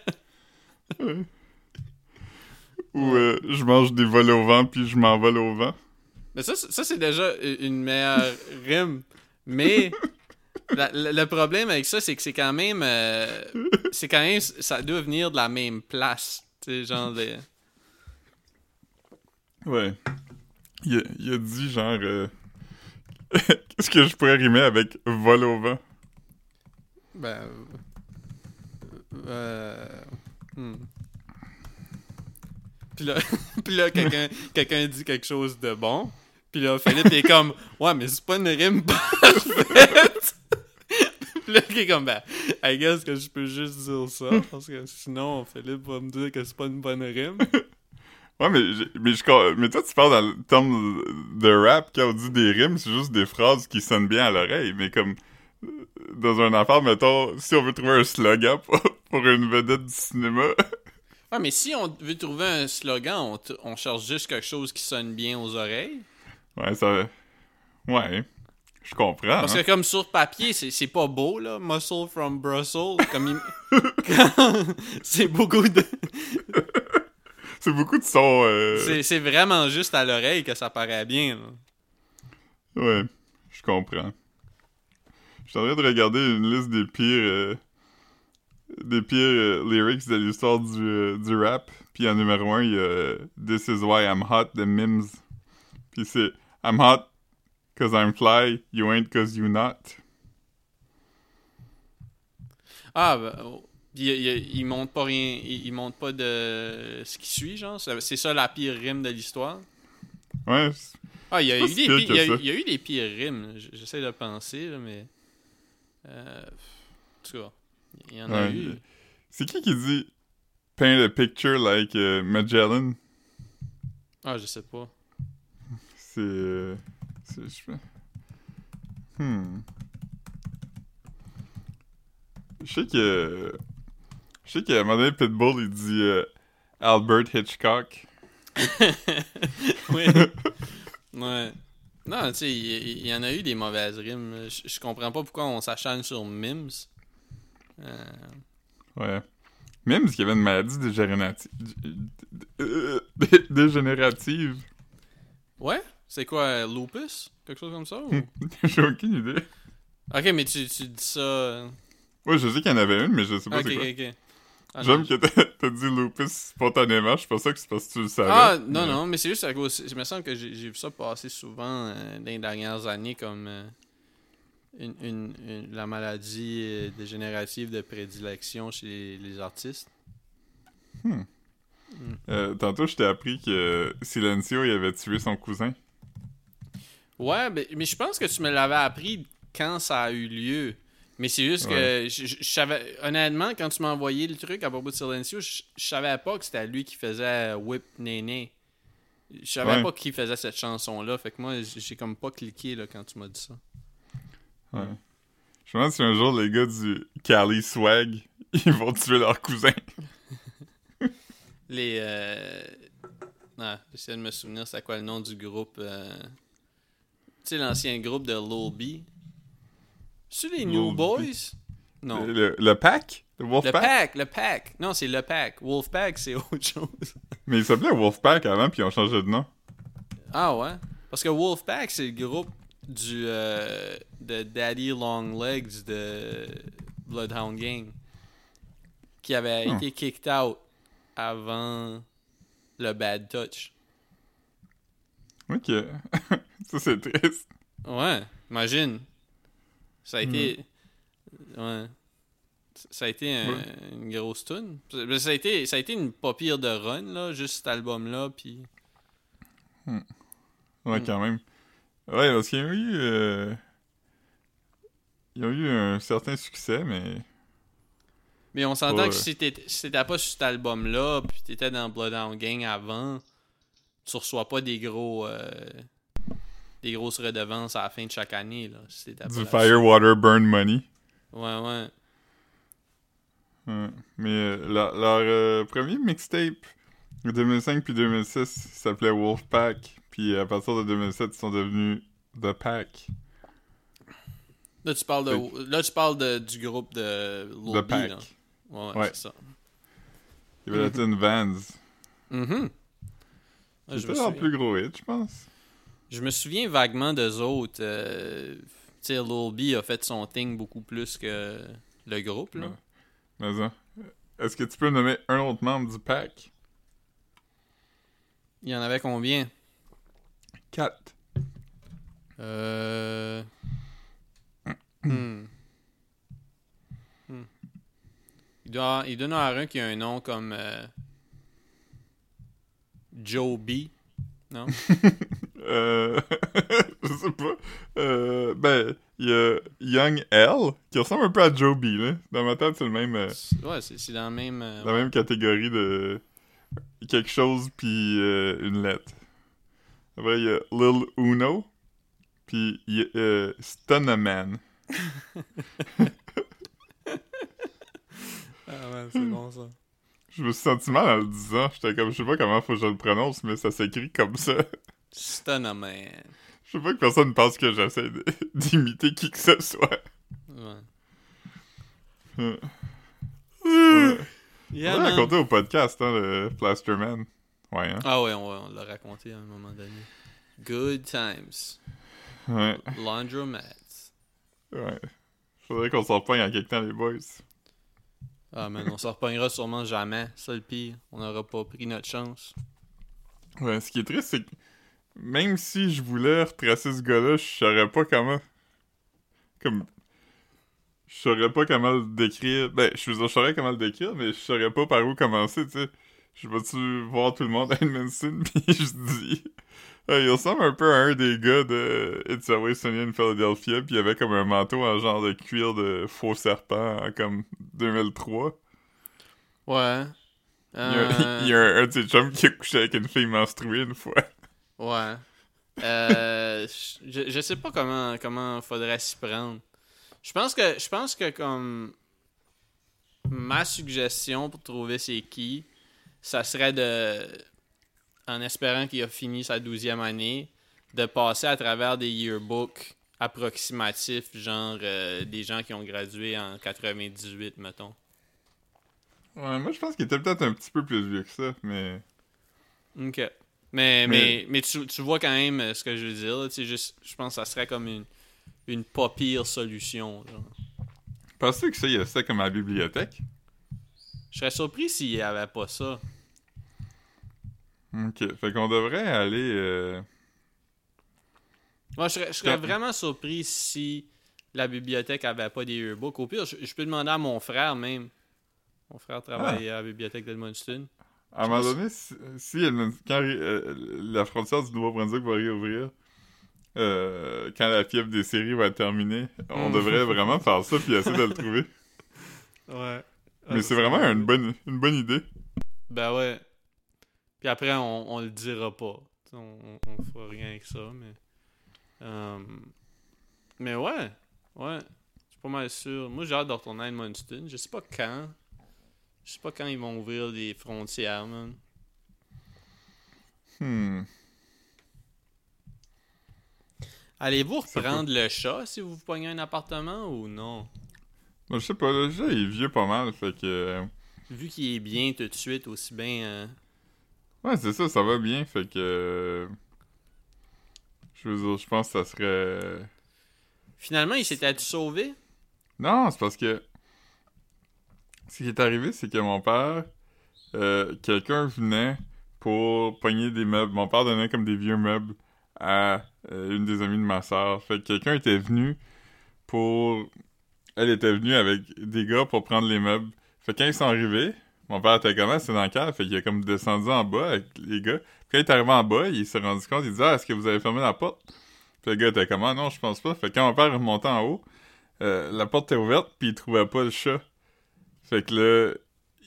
Speaker 1: Ou euh, je mange des vols au vent puis je m'envole au vent.
Speaker 2: Mais ça, c'est- ça c'est déjà une meilleure rime. Mais la- la- le problème avec ça, c'est que c'est quand même. euh, c'est quand même. Ça doit venir de la même place. Tu sais, genre.
Speaker 1: Ouais. Il a, il a dit genre... euh, Qu'est-ce que je pourrais rimer avec vol au vent?
Speaker 2: Ben. Euh. Hmm. Puis là, puis là quelqu'un quelqu'un dit quelque chose de bon. Puis là, Philippe est comme Ouais, mais c'est pas une rime parfaite. puis là, il est comme Ben, I guess que je peux juste dire ça. Parce que sinon, Philippe va me dire que c'est pas une bonne rime.
Speaker 1: Ouais, mais, mais, je, mais toi, tu parles dans le terme de rap, quand on dit des rimes, c'est juste des phrases qui sonnent bien à l'oreille, mais comme euh, dans un affaire, mettons, si on veut trouver un slogan pour, pour une vedette du cinéma,
Speaker 2: Ouais, mais si on veut trouver un slogan, on, cherche juste quelque chose qui sonne bien aux oreilles.
Speaker 1: ouais, ça... Ouais, je comprends.
Speaker 2: Parce
Speaker 1: hein.
Speaker 2: que comme sur papier, c'est c'est pas beau, là. Muscle from Brussels. Comme il- c'est beaucoup de...
Speaker 1: C'est beaucoup de sons... euh,
Speaker 2: C'est c'est vraiment juste à l'oreille que ça paraît bien, là.
Speaker 1: Ouais, je comprends. Je suis en train de regarder une liste des pires... euh, des pires euh, lyrics de l'histoire du, euh, du rap. Puis en numéro un, il y a euh, This is why I'm hot de Mims. Puis c'est I'm hot cause I'm fly, you ain't cause you not.
Speaker 2: Ah, ben, oh. il, il, il montre pas rien... Il, il montre pas de ce qui suit, genre. C'est ça la pire rime de l'histoire.
Speaker 1: Ouais,
Speaker 2: Ah, il y a, eu des,
Speaker 1: pire
Speaker 2: pi-
Speaker 1: que
Speaker 2: il y a,
Speaker 1: ça.
Speaker 2: il y a eu des pires rimes. J'essaie de penser, mais... Euh... En tout cas, il y en a
Speaker 1: Ouais.
Speaker 2: eu.
Speaker 1: c'est qui qui dit Paint a picture like euh, Magellan?
Speaker 2: Ah, je sais pas.
Speaker 1: C'est... euh, c'est... je sais- Hmm... Je sais que... Je sais qu'à un moment donné, Pitbull, il dit euh, Albert Hitchcock.
Speaker 2: oui. ouais. Non, tu sais, il, y, en a eu des mauvaises rimes. Je, je comprends pas pourquoi on s'acharne sur Mims. Euh,
Speaker 1: Ouais. Même s'il y avait une maladie dégénérative. euh, dégénérative.
Speaker 2: Ouais? C'est quoi, lupus? Quelque chose comme ça? ou-
Speaker 1: J'ai aucune idée.
Speaker 2: ok, mais tu, tu dis ça. euh,
Speaker 1: Ouais, je sais qu'il y en avait une, mais je sais pas c'est quoi.
Speaker 2: ok, ok. Ah,
Speaker 1: J'aime
Speaker 2: non.
Speaker 1: que t'as t'as dit lupus spontanément, je suis pas sûr que c'est parce que tu le savais.
Speaker 2: Ah, non,
Speaker 1: mais-
Speaker 2: non, mais c'est juste à cause. Je me sens que j'ai j'ai vu ça passer souvent euh, dans les dernières années comme euh, une, une- une- la maladie euh, dégénérative de prédilection chez les, artistes?
Speaker 1: Euh, tantôt, je t'ai appris que Silencio, il avait tué son cousin.
Speaker 2: Ouais, mais, mais je pense que tu me l'avais appris quand ça a eu lieu. Mais c'est juste que je, je- je savais. Honnêtement, quand tu m'as envoyé le truc à propos de Silencio, je, je savais pas que c'était lui qui faisait Whip Néné. Je savais
Speaker 1: Ouais.
Speaker 2: pas qui faisait cette chanson-là. Fait que moi, j'ai j'ai comme pas cliqué là, quand tu m'as dit ça.
Speaker 1: Ouais. Je me demande si un jour les gars du Cali Swag, ils vont tuer leur cousin.
Speaker 2: Les. Euh... Ah, j'essaie de me souvenir, c'est quoi le nom du groupe. euh, Tu sais, l'ancien groupe de Lil B? C'est les New
Speaker 1: Lil B.
Speaker 2: Boys? Non.
Speaker 1: Le, le pack? Le
Speaker 2: Le
Speaker 1: Wolfpack?
Speaker 2: pack, le pack. Non, c'est le pack. Wolfpack, c'est autre chose.
Speaker 1: Mais il s'appelait Wolfpack avant, puis ils ont changé de nom.
Speaker 2: Ah ouais? Parce que Wolfpack, c'est le groupe du euh, de Daddy Long Legs de Bloodhound Gang. Qui avait
Speaker 1: Hmm.
Speaker 2: été kicked out avant le Bad Touch.
Speaker 1: Ok. Ça, c'est triste.
Speaker 2: Ouais, imagine. Ça a
Speaker 1: Hmm.
Speaker 2: été. Ouais. Ça a été un-
Speaker 1: Ouais.
Speaker 2: une grosse tune. Ça a été, ça a été une pas pire de run, là, juste cet album-là. Puis.
Speaker 1: Ouais,
Speaker 2: Hmm.
Speaker 1: quand même. Ouais, parce qu'ils ont eu... euh, Ils ont eu un certain succès, mais...
Speaker 2: Mais on s'entend
Speaker 1: Ouais.
Speaker 2: que si t'étais si pas sur cet album-là, puis t'étais dans Bloodhound Gang avant, tu reçois pas des gros. euh, des grosses redevances à la fin de chaque année, là. si
Speaker 1: Du
Speaker 2: là-dessus.
Speaker 1: Fire, Water, Burn Money.
Speaker 2: Ouais, ouais.
Speaker 1: Ouais. Mais euh, leur, leur, premier mixtape de 2005 puis 2006 s'appelait Wolfpack. Puis à partir de 2007, ils sont devenus The Pack.
Speaker 2: Là, tu parles, de, là, tu parles de, du groupe de Lil
Speaker 1: The
Speaker 2: B,
Speaker 1: Pack.
Speaker 2: là. Ouais, ouais,
Speaker 1: Ouais.
Speaker 2: c'est ça.
Speaker 1: Il y avait Vans.
Speaker 2: Mhm.
Speaker 1: C'était leur
Speaker 2: souviens,
Speaker 1: plus gros hit, je pense.
Speaker 2: je me souviens vaguement d'eux autres. euh, tu sais, Lil B a fait son thing beaucoup plus que le groupe, là.
Speaker 1: Ouais. Mais ça. Est-ce que tu peux nommer un autre membre du pack?
Speaker 2: Il y en avait combien?
Speaker 1: 4.
Speaker 2: Euh... hmm. Hmm. Il doit, il doit en avoir un qui a un nom comme euh, Joe B. Non?
Speaker 1: Euh... je sais pas. Euh... Ben, il y a Young L, qui ressemble un peu à Joe B, là. Dans ma tête, c'est le même... euh,
Speaker 2: ouais, c'est dans le même. euh,
Speaker 1: la même catégorie de quelque chose puis euh, une lettre. Après, il y a Lil Uno, puis il y a euh, Stunnaman.
Speaker 2: Ah ouais, c'est bon ça.
Speaker 1: Je me suis senti mal en le disant. J'étais comme, je sais pas comment faut que je le prononce, mais ça s'écrit comme ça.
Speaker 2: Stunnerman.
Speaker 1: Je sais pas que personne pense que j'essaie d'imiter qui que ce soit.
Speaker 2: Ouais.
Speaker 1: Euh,
Speaker 2: Yeah,
Speaker 1: on l'a raconté au podcast, hein, le Plasterman. Ouais, hein?
Speaker 2: Ah ouais, on, on l'a raconté à un moment donné. Good times.
Speaker 1: Ouais,
Speaker 2: Laundromats.
Speaker 1: ouais. Faudrait qu'on s'en en quelque temps, les boys.
Speaker 2: Ah man, on s'en repognera sûrement jamais. Ça le pire. On n'aura pas pris notre chance.
Speaker 1: Ouais, ce qui est triste, c'est que même si je voulais retracer ce gars-là, je saurais pas comment. Comme. Je saurais pas comment le décrire. Ben, je je saurais comment le décrire, mais je saurais pas par où commencer, tu sais. Je vais-tu voir tout le monde à Edmondson, pis je dis. Ah, il ressemble un peu à un des gars de It's Always Sunny in Philadelphia, pis il avait comme un manteau en genre de cuir de faux serpent en comme 2003.
Speaker 2: Ouais.
Speaker 1: Il y a, il y a
Speaker 2: Euh,
Speaker 1: un, un de ses chums qui a couché avec une fille menstruée une fois.
Speaker 2: Ouais. Euh, je, je sais pas comment comment faudrait s'y prendre. Je pense que je pense que comme ma suggestion pour trouver c'est qui, ça serait de, en espérant qu'il a fini sa douzième année, de passer à travers des yearbooks approximatifs, genre euh, des gens qui ont gradué en 98, mettons.
Speaker 1: Ouais, moi je pense qu'il était peut-être un petit peu plus vieux que ça, mais.
Speaker 2: Ok. Mais, mais,
Speaker 1: Mais-
Speaker 2: mais, tu, tu vois quand même euh, ce que je veux dire. là, juste, je pense que ça serait comme une, une pas pire solution. genre.
Speaker 1: Penses-tu que ça, il y a ça comme à la bibliothèque?
Speaker 2: Je serais surpris s'il n'y avait pas ça.
Speaker 1: Ok, fait qu'on devrait aller. euh,
Speaker 2: Moi, je serais, je serais
Speaker 1: Quand-
Speaker 2: vraiment surpris si la bibliothèque avait pas des yearbooks. Au pire, je, je peux demander à mon frère même. Mon frère travaille à la bibliothèque d'Edmundston.
Speaker 1: À un moment donné, si, quand euh, la frontière du Nouveau-Brunswick va réouvrir, euh, quand la fièvre des séries va être terminée, on
Speaker 2: Mm.
Speaker 1: devrait vraiment faire ça puis essayer de le trouver.
Speaker 2: Ouais.
Speaker 1: Mais c'est vraiment une bonne, une bonne idée.
Speaker 2: Ben ouais. Puis après, on, on le dira pas. On, on, on fera rien avec ça, mais. Euh, mais ouais. Ouais. Je suis pas mal sûr. Moi, j'ai hâte de retourner à Edmundston. Je sais pas quand. Je sais pas quand ils vont ouvrir les frontières, man.
Speaker 1: Hmm.
Speaker 2: Allez-vous reprendre le chat si vous pognez un appartement ou non?
Speaker 1: Moi, je sais pas, le jeu il est vieux pas mal, fait que. euh,
Speaker 2: Vu qu'il est bien tout de suite, aussi bien. euh,
Speaker 1: Ouais, c'est ça, ça va bien, fait que. euh, Je veux dire, je pense que ça serait.
Speaker 2: Finalement, il s'était sauvé?
Speaker 1: Non, c'est parce que. Ce qui est arrivé, c'est que mon père. euh, Quelqu'un venait pour pogner des meubles. Mon père donnait comme des vieux meubles à euh, une des amies de ma soeur. Fait que quelqu'un était venu pour. Elle était venue avec des gars pour prendre les meubles. Fait que quand ils sont arrivés, mon père était comme, Ah, c'est dans le cave. Fait qu'il est comme descendu en bas avec les gars. Puis quand il est arrivé en bas, il s'est rendu compte, il disait, ah, est-ce que vous avez fermé la porte? Puis le gars était comme, ah, non, je pense pas. Fait que quand mon père est remonté en haut, euh, la porte était ouverte, puis il trouvait pas le chat. Fait que là,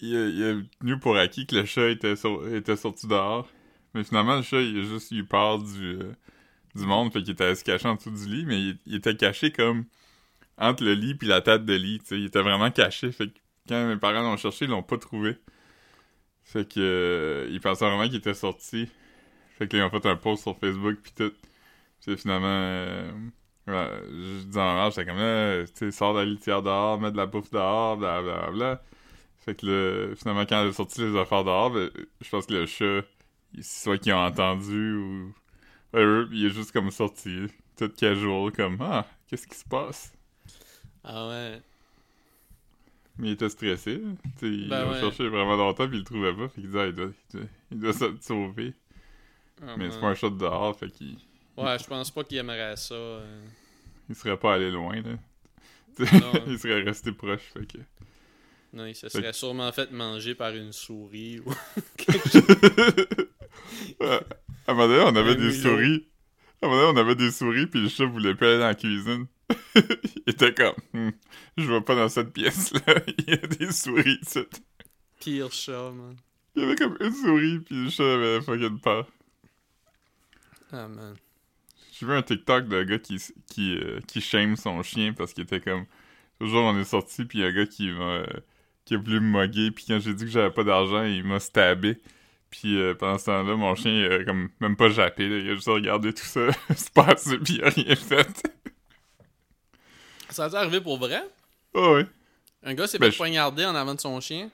Speaker 1: il, a- il est venu pour acquis que le chat était, sur- était sorti dehors. Mais finalement, le chat, il a juste eu peur du, euh, du monde, fait qu'il était se cacher en dessous du lit, mais il, était caché comme entre le lit puis la tête de lit. Il était vraiment caché, fait quand mes parents l'ont cherché, ils l'ont pas trouvé. Fait que, euh, ils pensaient vraiment qu'il était sorti. Fait que là, ils ont fait un post sur Facebook puis tout. Puis finalement, euh, je dis en j'étais comme là, tu sais, sors de la litière dehors, mets de la bouffe dehors, blablabla. Fait que là, finalement, quand elle a sorti les affaires dehors, ben, je pense que le chat, soit qu'ils ont entendu ou. il est juste comme sorti, tout casual, comme Ah, qu'est-ce qui se passe?
Speaker 2: Ah ouais.
Speaker 1: Mais il était stressé, il
Speaker 2: Ben ouais.
Speaker 1: cherché vraiment longtemps, puis il le trouvait pas, fait qu'il disait, ah, il doit, il doit, il doit se sauver.
Speaker 2: Ah,
Speaker 1: Mais
Speaker 2: man.
Speaker 1: c'est pas un chat de dehors, fait qu'il
Speaker 2: Ouais, je pense pas qu'il aimerait ça. euh.
Speaker 1: il serait pas allé loin, là. Il serait resté proche, fait que.
Speaker 2: Non, il se
Speaker 1: Fait-
Speaker 2: serait sûrement fait manger par une souris ou
Speaker 1: Ouais. À un moment donné, on avait
Speaker 2: Un
Speaker 1: des
Speaker 2: mulot.
Speaker 1: souris. À un moment donné, on avait des souris, puis le chat voulait pas aller dans la cuisine. il était comme, Hmm, je vais pas dans cette pièce-là. il y a des souris, ici.
Speaker 2: pire chat, man.
Speaker 1: Il y avait comme une souris, puis le chat avait fucking peur.
Speaker 2: Ah man.
Speaker 1: J'ai vu un TikTok d'un gars qui, qui, euh, qui shame son chien parce qu'il était comme. Toujours, on est sorti, puis il y a un gars qui m'a. euh, qui a voulu me moguer, puis quand j'ai dit que j'avais pas d'argent, il m'a stabé. Puis euh, pendant ce temps-là, mon chien, il a comme même pas jappé, là. il a juste regardé tout ça se passer, puis il a rien fait.
Speaker 2: Ça a arrivé pour vrai?
Speaker 1: Oh, ouais.
Speaker 2: Un gars s'est
Speaker 1: Ben,
Speaker 2: fait
Speaker 1: je-
Speaker 2: poignarder en avant de son chien?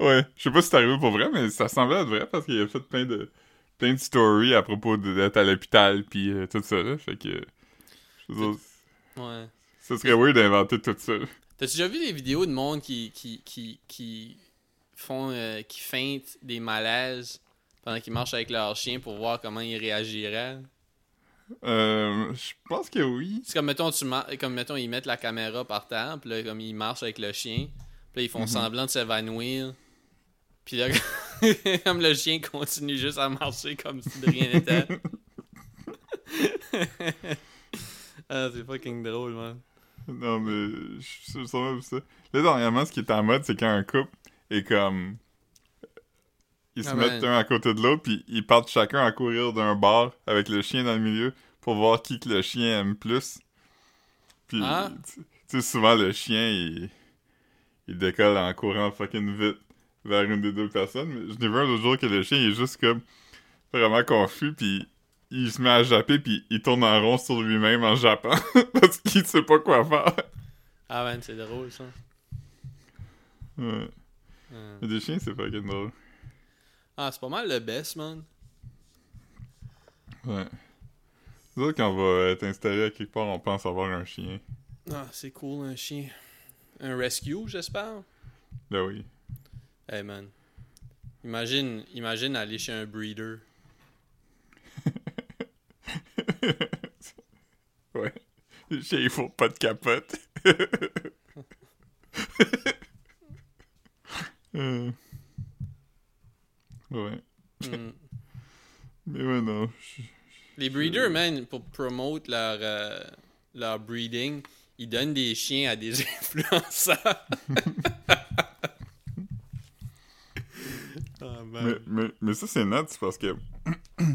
Speaker 1: Ouais. Je sais pas si c'est arrivé pour vrai, mais ça semblait être vrai parce qu'il a fait plein de. plein de stories à propos d'être à l'hôpital, puis euh, tout ça, là. Fait que. Je
Speaker 2: Ouais.
Speaker 1: ce serait weird d'inventer tout ça.
Speaker 2: T'as-tu déjà vu des vidéos de monde qui, qui, qui, qui font, euh, qui feintent des malaises pendant qu'ils marchent avec leur chien pour voir comment ils réagiraient?
Speaker 1: Euh. Je pense que oui.
Speaker 2: C'est comme, mettons, tu comme, mettons, ils mettent la caméra par terre, puis là, comme ils marchent avec le chien, puis là, ils font
Speaker 1: Mhm.
Speaker 2: semblant de s'évanouir. Puis là, comme le chien continue juste à marcher comme si de rien n'était. ah, c'est fucking drôle, man.
Speaker 1: Non, mais je suis vu ça. Là, dernièrement, ce qui est en mode, c'est quand un couple est comme. Ils se
Speaker 2: Ah
Speaker 1: mettent
Speaker 2: ben.
Speaker 1: un à côté de l'autre, puis ils partent chacun à courir d'un bar avec le chien dans le milieu pour voir qui que le chien aime plus. Puis,
Speaker 2: Ah.
Speaker 1: tu sais, souvent, le chien, il, il décolle en courant fucking vite vers une des deux personnes. Mais je n'ai vu un autre jour que le chien il est juste comme vraiment confus, puis il se met à japper, puis il tourne en rond sur lui-même en jappant parce qu'il sait pas quoi faire.
Speaker 2: Ah, man, c'est drôle, ça.
Speaker 1: Ouais.
Speaker 2: Hum.
Speaker 1: Mais des chiens, c'est fucking drôle.
Speaker 2: Ah, c'est pas mal le best, man.
Speaker 1: Ouais. Nous autres, quand on va être installé à quelque part, on pense avoir un chien.
Speaker 2: Ah, c'est cool, un chien. Un rescue, j'espère.
Speaker 1: Ben oui.
Speaker 2: Hey, man. Imagine, imagine aller chez un breeder.
Speaker 1: ouais. Chiens, ils font pas de capote. Euh. Ouais.
Speaker 2: Hmm.
Speaker 1: Mais ouais, non. je-
Speaker 2: Les breeders, man, pour promote leur, euh, leur breeding, ils donnent des chiens à des influenceurs. Ah, man.
Speaker 1: Mais, mais, mais ça, c'est net, c'est parce que. tu sais,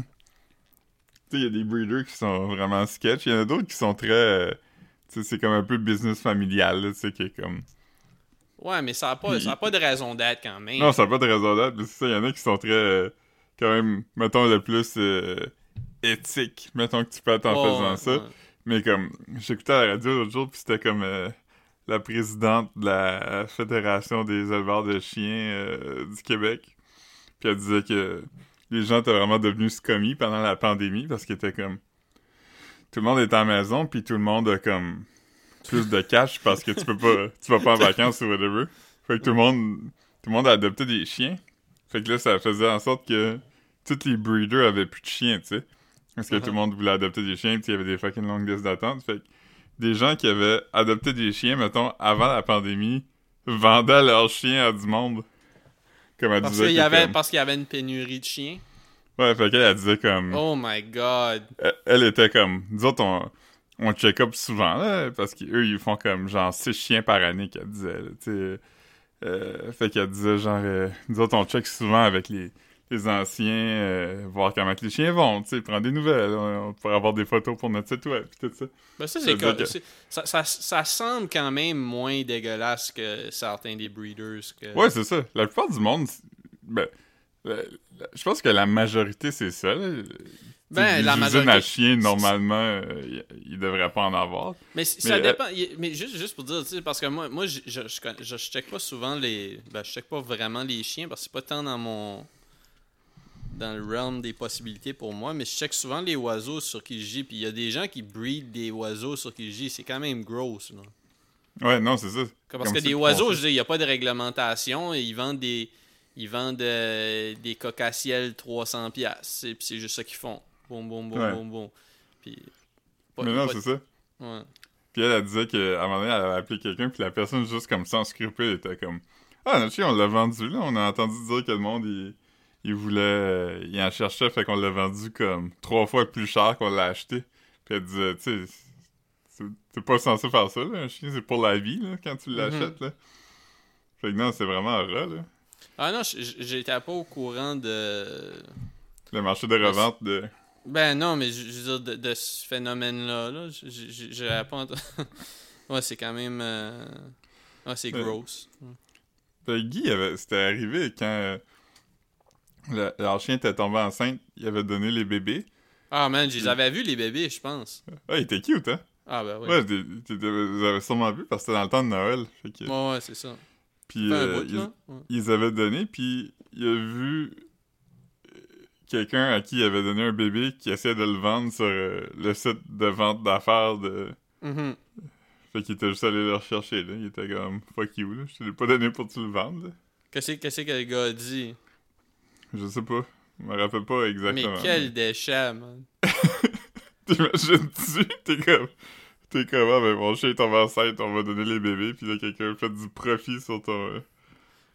Speaker 1: il y a des breeders qui sont vraiment sketch. Il y en a d'autres qui sont très. euh, tu sais, c'est comme un peu business familial, là, tu sais, qui est comme.
Speaker 2: Ouais, mais ça n'a pas, ça a pas de raison d'être quand même.
Speaker 1: Non, ça n'a pas de raison d'être, mais c'est ça, il y en a qui sont très. euh, quand même, mettons, le plus. euh, éthique, mettons que tu peux être en faisant
Speaker 2: ouais,
Speaker 1: ça. Mais comme, j'écoutais à la radio l'autre jour, puis c'était comme euh, la présidente de la Fédération des éleveurs de chiens euh, du Québec. Puis elle disait que les gens étaient vraiment devenus commis pendant la pandémie parce qu'ils étaient comme... Tout le monde est à la maison, puis tout le monde a comme plus de cash parce que tu peux pas... Tu vas pas en vacances ou whatever. Fait que tout le monde... Tout le monde a adopté des chiens. Fait que là, ça faisait en sorte que tous les breeders avaient plus de chiens, tu sais. Parce que
Speaker 2: Uh-huh.
Speaker 1: tout le monde voulait adopter des chiens, puis il y avait des fucking longues listes d'attente. Fait que des gens qui avaient adopté des chiens, mettons, avant la pandémie, vendaient leurs chiens à du monde. Comme elle
Speaker 2: Parce
Speaker 1: disait.
Speaker 2: qu'il y,
Speaker 1: que
Speaker 2: avait,
Speaker 1: comme-
Speaker 2: parce qu'il y avait une pénurie de chiens.
Speaker 1: Ouais, fait qu'elle, elle disait comme...
Speaker 2: Oh my god.
Speaker 1: Elle, elle était comme... Nous autres, on, on check-up souvent, là, parce qu'eux, ils font comme, genre, six chiens par année, qu'elle disait, là. Euh, fait qu'elle disait, genre, euh, nous autres, on check souvent avec les, les anciens, euh, voir comment que les chiens vont, tu sais, prendre des nouvelles, on, on pourrait avoir des photos pour notre site web, pis tout ça.
Speaker 2: Ben ça, c'est
Speaker 1: que-
Speaker 2: ça, ça, ça semble quand même moins dégueulasse que certains des breeders. Que...
Speaker 1: Ouais, c'est ça. La plupart du monde, ben, je pense que la majorité, c'est ça, là.
Speaker 2: Ben, la majorité-
Speaker 1: à chiens, normalement, euh, ils ils devraient pas en avoir.
Speaker 2: Mais, ça
Speaker 1: Mais,
Speaker 2: dépend. Mais juste, juste pour dire, parce que moi, moi je, je, je, je, check pas souvent les. Ben, je check pas vraiment les chiens parce que c'est pas tant dans mon. Dans le realm des possibilités pour moi, mais je check souvent les oiseaux sur Kijiji. Puis il y a des gens qui breed des oiseaux sur Kijiji. C'est quand même gross, là.
Speaker 1: Ouais, non, c'est ça.
Speaker 2: Parce
Speaker 1: Comme
Speaker 2: que des oiseaux, je dis, il n'y a pas de réglementation. Et ils vendent des. Ils vendent euh, des cocassiels 300$. piastres. Puis c'est juste ça qu'ils font. Boum, boum,
Speaker 1: Ouais.
Speaker 2: boum, boum. Puis. pas-
Speaker 1: Mais non, c'est ça.
Speaker 2: ouais.
Speaker 1: Puis elle, elle disait qu'à un moment donné, elle avait appelé quelqu'un, puis la personne, juste comme sans scrupule, était comme Ah, notre chien, on l'a vendu, là. On a entendu dire que le monde, il, il voulait. euh, il en cherchait, fait qu'on l'a vendu comme trois fois plus cher qu'on l'a acheté. Puis elle disait, tu sais, t'es pas censé faire ça, là. Un chien, c'est pour la vie, là, quand tu l'achètes, là. Fait que non, c'est vraiment rat, là.
Speaker 2: Ah non, j'étais pas au courant de.
Speaker 1: Le marché de revente de.
Speaker 2: Ben non, mais je je veux dire, de, de ce phénomène-là, là, j- j- j'avais pas ouais, c'est quand même. euh, Ouais, c'est
Speaker 1: Ouais.
Speaker 2: gross.
Speaker 1: Fait que Guy, c'était arrivé quand. euh, le- leur chien était tombé enceinte, il avait donné les bébés.
Speaker 2: Ah man, je les avais vus, les bébés, je pense.
Speaker 1: Ah, il était cute, hein?
Speaker 2: Ah ben oui.
Speaker 1: Ouais, vous avez sûrement vu parce que c'était dans le temps de Noël. Fait que,
Speaker 2: Ouais, ouais, c'est ça.
Speaker 1: puis euh,
Speaker 2: bout,
Speaker 1: ils, ils avaient donné, puis il a vu euh, quelqu'un à qui il avait donné un bébé qui essayait de le vendre sur euh, le site de vente d'affaires de.
Speaker 2: Mhm.
Speaker 1: Fait qu'il était juste allé le rechercher, là. Il était comme fuck you, là. Je te l'ai pas donné pour que tu le vendes.
Speaker 2: Qu'est-ce qu'est-ce que le gars a dit?
Speaker 1: Je sais pas. Je me rappelle pas exactement.
Speaker 2: Mais quel déchet, man.
Speaker 1: T'imagines-tu? T'es comme. T'es comme, ah, ben mon chien est tombé enceinte, on va donner les bébés, puis là, quelqu'un fait du profit sur ton. euh,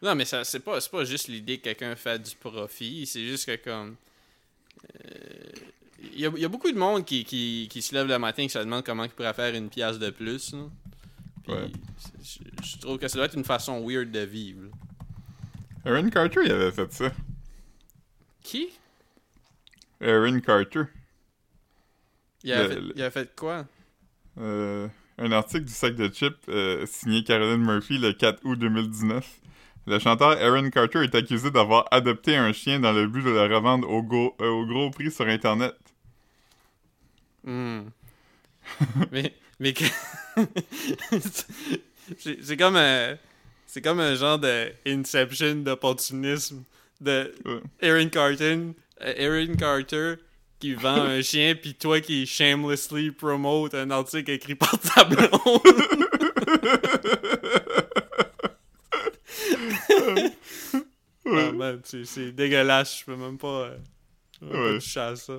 Speaker 2: Non, mais ça, c'est pas, c'est pas juste l'idée que quelqu'un fait du profit, c'est juste que comme. Il y, a, y a beaucoup de monde qui, qui, qui se lève le matin et qui se demande comment il pourrait faire une pièce de plus. là. Puis
Speaker 1: Ouais.
Speaker 2: c'est- je, je trouve que ça doit être une façon weird de vivre. là.
Speaker 1: Aaron Carter, il avait fait ça.
Speaker 2: Qui?
Speaker 1: Aaron Carter.
Speaker 2: il a,
Speaker 1: Le-
Speaker 2: fait,
Speaker 1: le-
Speaker 2: il a fait quoi?
Speaker 1: Euh, un article du sac de chips euh, signé Caroline Murphy le 4 août 2019. Le chanteur Aaron Carter est accusé d'avoir adopté un chien dans le but de le revendre au, go- euh, au gros prix sur Internet.
Speaker 2: Hmm. mais mais que- c'est c'est comme un c'est comme un genre de inception d'opportunisme de
Speaker 1: Ouais.
Speaker 2: Aaron Carter euh, Aaron Carter qui vend un chien puis toi qui shamelessly promote un article écrit par ta blonde. Ah, c'est dégueulasse, je peux même pas, euh, je peux même pas
Speaker 1: Ouais.
Speaker 2: toucher à ça.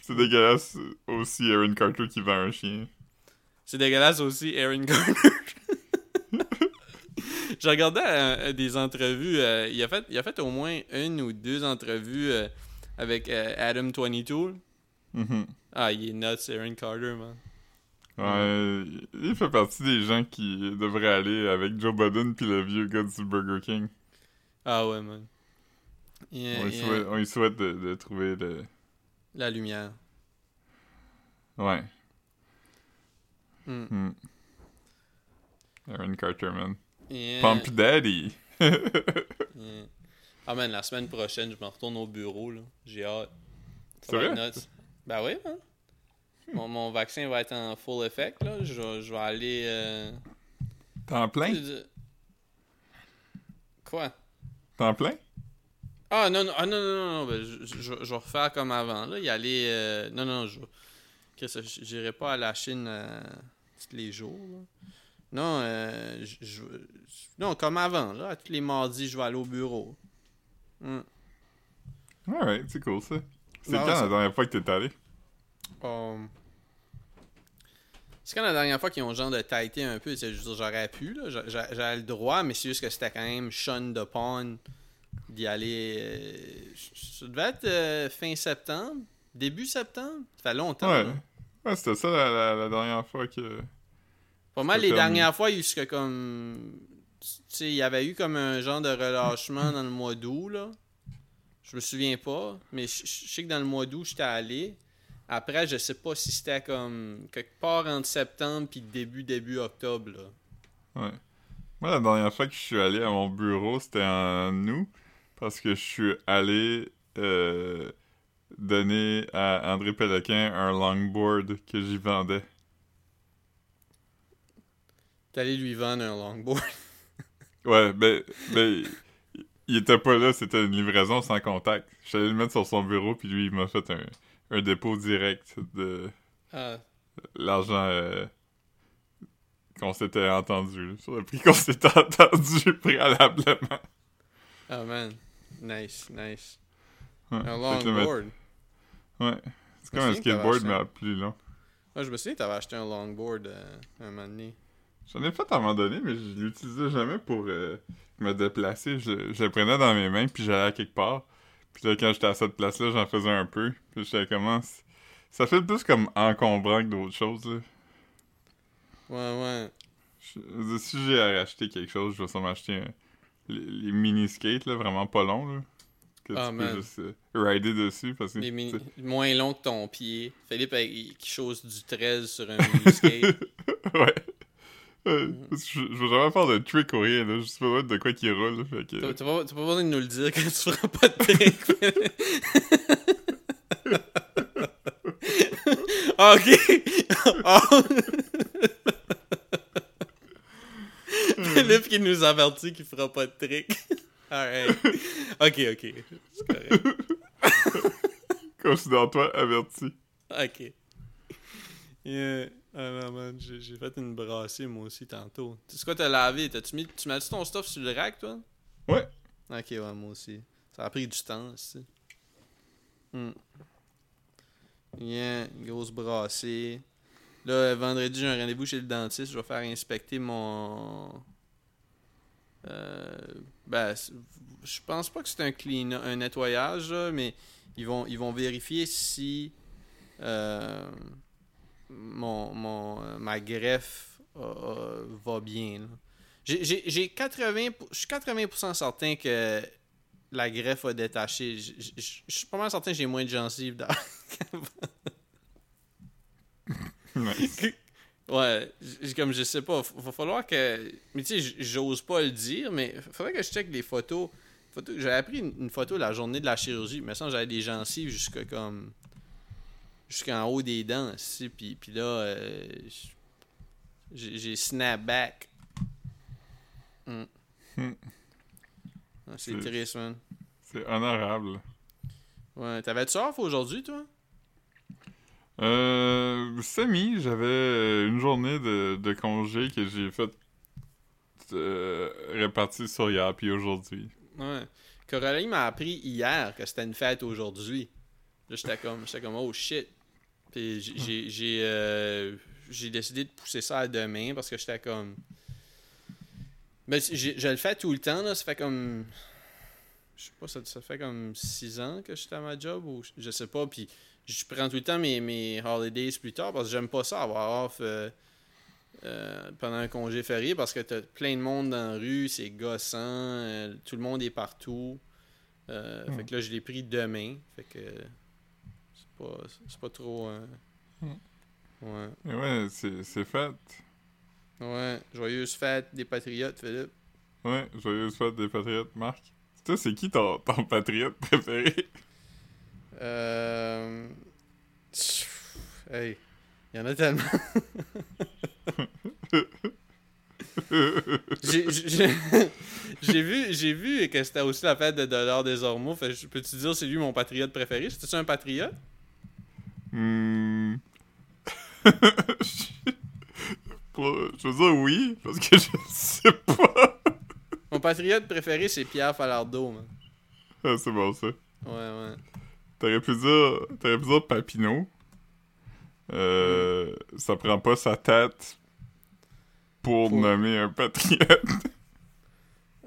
Speaker 1: C'est dégueulasse aussi Aaron Carter qui vend un chien.
Speaker 2: C'est dégueulasse aussi, Aaron Garner. J'ai regardé euh, des entrevues. euh, il, a fait, il a fait au moins une ou deux entrevues euh, avec Adam 22.
Speaker 1: Mhm.
Speaker 2: Ah, il est nuts, Aaron Carter, man.
Speaker 1: Ouais, il fait partie des gens qui devraient aller avec Joe Budden puis le vieux gars du Burger King.
Speaker 2: Ah ouais, man.
Speaker 1: On lui souhaite, on lui souhaite de, de trouver le...
Speaker 2: La lumière.
Speaker 1: Ouais.
Speaker 2: Hmm.
Speaker 1: Hmm. Aaron Carter, man. Pump Daddy!
Speaker 2: Ah, man, la semaine prochaine, je me retourne au bureau, là. J'ai hâte.
Speaker 1: C'est vrai?
Speaker 2: nuts. Ben oui, man. Mon, mon vaccin va être en full effect, là. Je, vais- je vais aller... euh,
Speaker 1: T'en plein?
Speaker 2: Quoi?
Speaker 1: T'en plein?
Speaker 2: Ah non, non, ah, non, non, non, non, ben, je, je- je vais refaire comme avant, là. Y aller. euh, non, non, je. J'irai pas à la Chine euh, tous les jours, là. Non, euh, je, Non, comme avant, là. Tous les mardis, je vais aller au bureau. Hmm.
Speaker 1: Alright, c'est cool ça. C'est quand la dernière fois que t'es allé?
Speaker 2: Um, C'est quand la dernière fois qu'ils ont genre de tighté un peu, j'aurais pu, j'avais le droit, mais c'est juste que c'était quand même shun de pond d'y aller. euh, ça devait être euh, fin septembre, début septembre, ça fait longtemps.
Speaker 1: Ouais. c'était ça la, la- la dernière fois que...
Speaker 2: Pas mal les dernières fois, il y comme. Tu il y avait eu comme un genre de relâchement dans le mois d'août, là. Je me souviens pas, mais je sais que dans le mois d'août, j'étais allé. Après, je sais pas si c'était comme quelque part entre septembre puis début, début octobre, là.
Speaker 1: Ouais. Moi, la dernière fois que je suis allé à mon bureau, c'était en août, parce que je suis allé euh, donner à André Péloquin un longboard que j'y vendais.
Speaker 2: T'es allé lui vendre un longboard.
Speaker 1: Ouais, ben, ben il était pas là, c'était une livraison sans contact. Je suis allé le mettre sur son bureau, puis lui, il m'a fait un, un dépôt direct de
Speaker 2: Ah,
Speaker 1: l'argent euh, qu'on s'était entendu, sur le prix qu'on s'était entendu préalablement.
Speaker 2: ah man. Nice, nice.
Speaker 1: Ouais.
Speaker 2: Un longboard.
Speaker 1: Ouais. C'est comme un skateboard, mais à plus long.
Speaker 2: Ouais, je me souviens que t'avais acheté un longboard euh, un moment donné.
Speaker 1: J'en ai fait à un moment donné, mais je l'utilisais jamais pour euh, me déplacer. Je, je le prenais dans mes mains, puis j'allais à quelque part. Puis là, quand j'étais à cette place-là, j'en faisais un peu. Puis j'étais comment... Ça fait plus comme encombrant que d'autres choses, là.
Speaker 2: Ouais, ouais.
Speaker 1: Je- si j'ai à racheter quelque chose, je vais sûrement acheter un- les, les mini-skates, là, vraiment pas longs, là. Que
Speaker 2: Ah,
Speaker 1: tu
Speaker 2: man.
Speaker 1: peux juste euh, rider dessus, parce que...
Speaker 2: Les mini- moins long que ton pied. Philippe avec- qui chose du 13 sur un mini-skate.
Speaker 1: ouais. Ouais, que je, je veux jamais faire de trick ou rien, là. Juste besoin de quoi qui roule, fait que...
Speaker 2: T'as t'as pas, pas besoin de nous le dire quand tu feras pas de trick. Ah, ok. Ah. Philippe qui nous avertit qu'il fera pas de trick. Alright. Ok, ok. C'est correct.
Speaker 1: Considère-toi averti.
Speaker 2: Ok. Yeah. Ah non, man, j'ai fait une brassée moi aussi tantôt. Tu sais quoi t'as lavé? T'as-tu mis, tu mets-tu ton stuff sur le rack, toi?
Speaker 1: Ouais.
Speaker 2: Ok, ouais, moi aussi. Ça a pris du temps, aussi. Hmm. Yeah, grosse brassée. Là, vendredi, j'ai un rendez-vous chez le dentiste. Je vais faire inspecter mon. Euh, ben, c'est- je pense pas que c'est un clean, un nettoyage, mais ils vont, ils vont vérifier si euh, mon, mon, euh, ma greffe euh, va bien. là. J'ai- J'ai j'ai 80, pour- je suis 80% certain que la greffe a détaché. Je- Je je- je suis pas mal certain que j'ai moins de gencives dans-
Speaker 1: Nice.
Speaker 2: Ouais, comme je sais pas, va falloir que. Mais tu sais, j'ose pas le dire, mais faudrait que je check les photos. photos... J'avais pris une, une photo la journée de la chirurgie, mais ça, j'avais des gencives jusqu'à comme. Jusqu'en haut des dents, aussi, puis, puis là, euh, j'ai j'ai snap back. Hmm.
Speaker 1: Hmm.
Speaker 2: Ah, C'est
Speaker 1: C'est-
Speaker 2: triste, man.
Speaker 1: C'est honorable.
Speaker 2: Ouais, t'avais-tu off aujourd'hui, toi?
Speaker 1: Euh, semi, j'avais une journée de, de congé que j'ai fait euh, répartie sur hier puis aujourd'hui.
Speaker 2: Ouais. Coralie m'a appris hier que c'était une fête aujourd'hui. Là, j'étais comme, j'étais comme, oh shit. Puis j'ai- euh, j'ai décidé de pousser ça à demain parce que j'étais comme. Mais j'ai- je le fais tout le temps, là. Ça fait comme. Je sais pas, ça, ça fait comme 6 ans que j'étais à ma job ou je sais pas. Puis je prends tout le temps mes, mes holidays plus tard parce que j'aime pas ça avoir off. euh, euh, pendant un congé férié parce que t'as plein de monde dans la rue, c'est gossant, euh, tout le monde est partout. Euh. Fait que là, je l'ai pris demain. Fait que pas, c'est pas trop. euh,
Speaker 1: Hmm.
Speaker 2: Ouais.
Speaker 1: Et ouais, c'est c'est fait.
Speaker 2: Ouais. Joyeuse fête des Patriotes, Philippe.
Speaker 1: Ouais, joyeuse fête des patriotes, Marc. Toi, c'est qui ton, ton patriote préféré?
Speaker 2: Euh... Hey. Il y en a tellement. J'ai- J'ai j'ai vu, j'ai vu que c'était aussi la fête de Dollar des Ormeaux. Fait peux-tu dire c'est lui mon patriote préféré? C'était-tu un patriote?
Speaker 1: Hmm. Je veux dire oui, parce que je sais pas.
Speaker 2: Mon patriote préféré, c'est Pierre Falardeau, man.
Speaker 1: Ah, c'est bon ça.
Speaker 2: Ouais, ouais.
Speaker 1: T'aurais pu dire, t'aurais pu dire Papineau. Euh, ça prend pas sa tête pour
Speaker 2: Pour-
Speaker 1: nommer un patriote.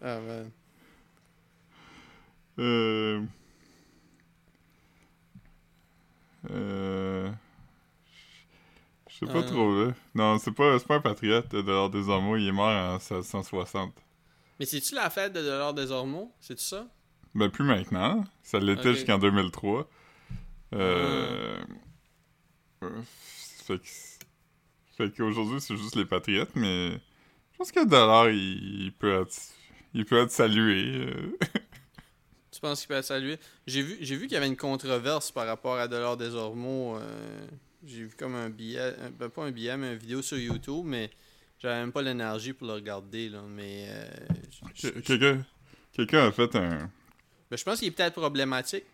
Speaker 2: Ah, man.
Speaker 1: Euh... Euh... Je sais pas
Speaker 2: Euh.
Speaker 1: trop, là. Non, c'est pas, pas un patriote de l'ordre des Ormeaux, il est mort en 1660.
Speaker 2: Mais c'est-tu la fête de Dollar des Ormeaux? C'est-tu ça?
Speaker 1: Ben, plus maintenant. Ça l'était jusqu'en 2003. Euh...
Speaker 2: Ah.
Speaker 1: euh, Fait que... Fait qu'aujourd'hui, c'est juste les patriotes, mais... Je pense que Dollar, il, il peut être... Il peut être salué. euh.
Speaker 2: Tu penses qu'il peut être salué? J'ai vu, j'ai vu qu'il y avait une controverse par rapport à Dollar des Ormeaux. euh, j'ai vu comme un billet, un- ben pas un billet, mais une vidéo sur YouTube, mais j'avais même pas l'énergie pour le regarder, là. Mais euh,
Speaker 1: Quelqu'un... A fait un...
Speaker 2: ben, je pense qu'il est peut-être problématique.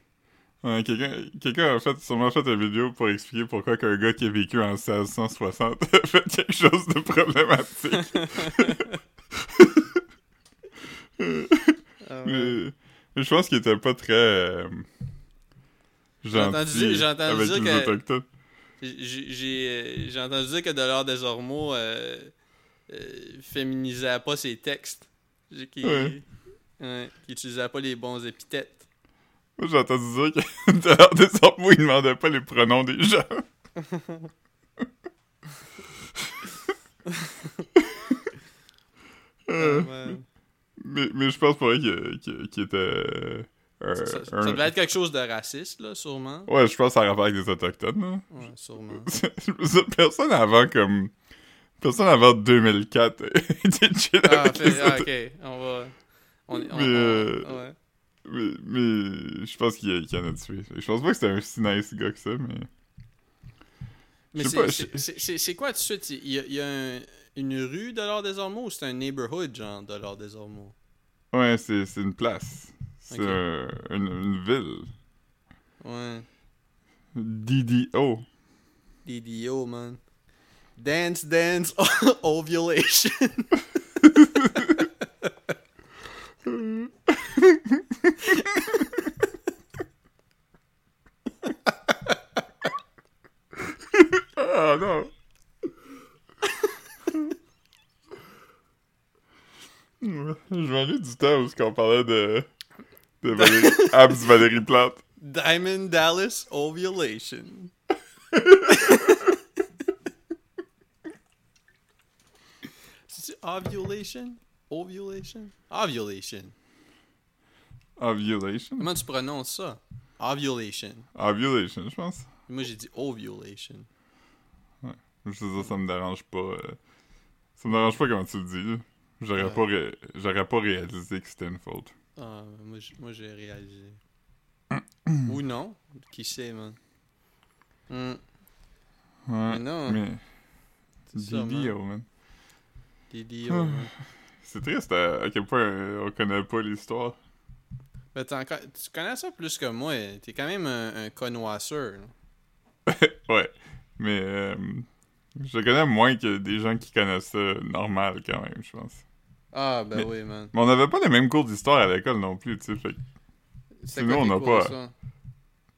Speaker 1: Ouais, quelqu'un a fait, sûrement fait une vidéo pour expliquer pourquoi qu'un gars qui a vécu en 1660 a fait quelque chose de problématique.
Speaker 2: Ah, ouais.
Speaker 1: mais, mais je pense qu'il était pas très euh,
Speaker 2: entendu j'ai entendu
Speaker 1: avec
Speaker 2: dire
Speaker 1: les
Speaker 2: que-
Speaker 1: autochtones.
Speaker 2: J'ai j'ai, euh, j'ai entendu dire que Dollar des Ormeaux euh, euh, féminisait pas ses textes. J'ai- Qu'il
Speaker 1: Ouais.
Speaker 2: utilisait pas les bons épithètes.
Speaker 1: Moi, j'ai entendu dire que dehors des ormeaux, il demandait pas les pronoms des gens.
Speaker 2: Ah, man.
Speaker 1: Mais, mais je pense pas qu'il qu'il- était euh, un-
Speaker 2: ça, ça-
Speaker 1: un-
Speaker 2: ça devait être quelque chose de raciste, là, sûrement.
Speaker 1: Ouais, je pense que ça a rapport avec des autochtones, là.
Speaker 2: Ouais, sûrement.
Speaker 1: Personne avant comme personne avant 2004 était chill
Speaker 2: Ah,
Speaker 1: avec
Speaker 2: fait-
Speaker 1: les
Speaker 2: ah, ok. On va. On,
Speaker 1: Mais,
Speaker 2: on-
Speaker 1: euh,
Speaker 2: ouais.
Speaker 1: mais, mais je pense qu'il y, en a tué je pense pas que c'était un si nice gars que ça mais
Speaker 2: Mais c'est quoi tout de suite? Il y a, il y a un- une rue de l'Or des Ormeaux ou c'est un neighborhood, genre, de l'Or des Ormeaux
Speaker 1: ouais c'est une place c'est une, une ville
Speaker 2: Ouais.
Speaker 1: DDO
Speaker 2: DDO, man. Dance, dance, ovulation.
Speaker 1: ah non je m'ennuie du temps où on parlait de de Valérie, Abs Valérie Plante
Speaker 2: Diamond Dallas ovulation. C'est ovulation? Ovulation? Ovulation.
Speaker 1: Ovulation?
Speaker 2: Comment tu prononces ça? Ovulation.
Speaker 1: Ovulation je pense
Speaker 2: Moi, j'ai dit ovulation.
Speaker 1: Je veux dire, ça me dérange pas. euh, Ça me dérange pas comment tu le dis, là. J'aurais pas, ré- j'aurais pas réalisé que c'était une faute.
Speaker 2: Ah, moi, j'ai réalisé. Ou non, qui sait, man. Hmm,
Speaker 1: Ouais,
Speaker 2: Mais non,
Speaker 1: mais...
Speaker 2: man.
Speaker 1: Oh, man.
Speaker 2: Didi,
Speaker 1: Ah.
Speaker 2: oh, man.
Speaker 1: C'est triste à, à quel point euh, on connaît pas l'histoire.
Speaker 2: Mais t'en co- tu connais ça plus que moi. T'es quand même un, un connoisseur.
Speaker 1: Ouais, mais euh, je connais moins que des gens qui connaissent ça normal quand même, je pense.
Speaker 2: Ah, ben
Speaker 1: Mais-
Speaker 2: oui, man.
Speaker 1: Mais on n'avait pas les mêmes cours d'histoire à l'école non plus, tu sais. Fait nous, on n'a pas-
Speaker 2: ça?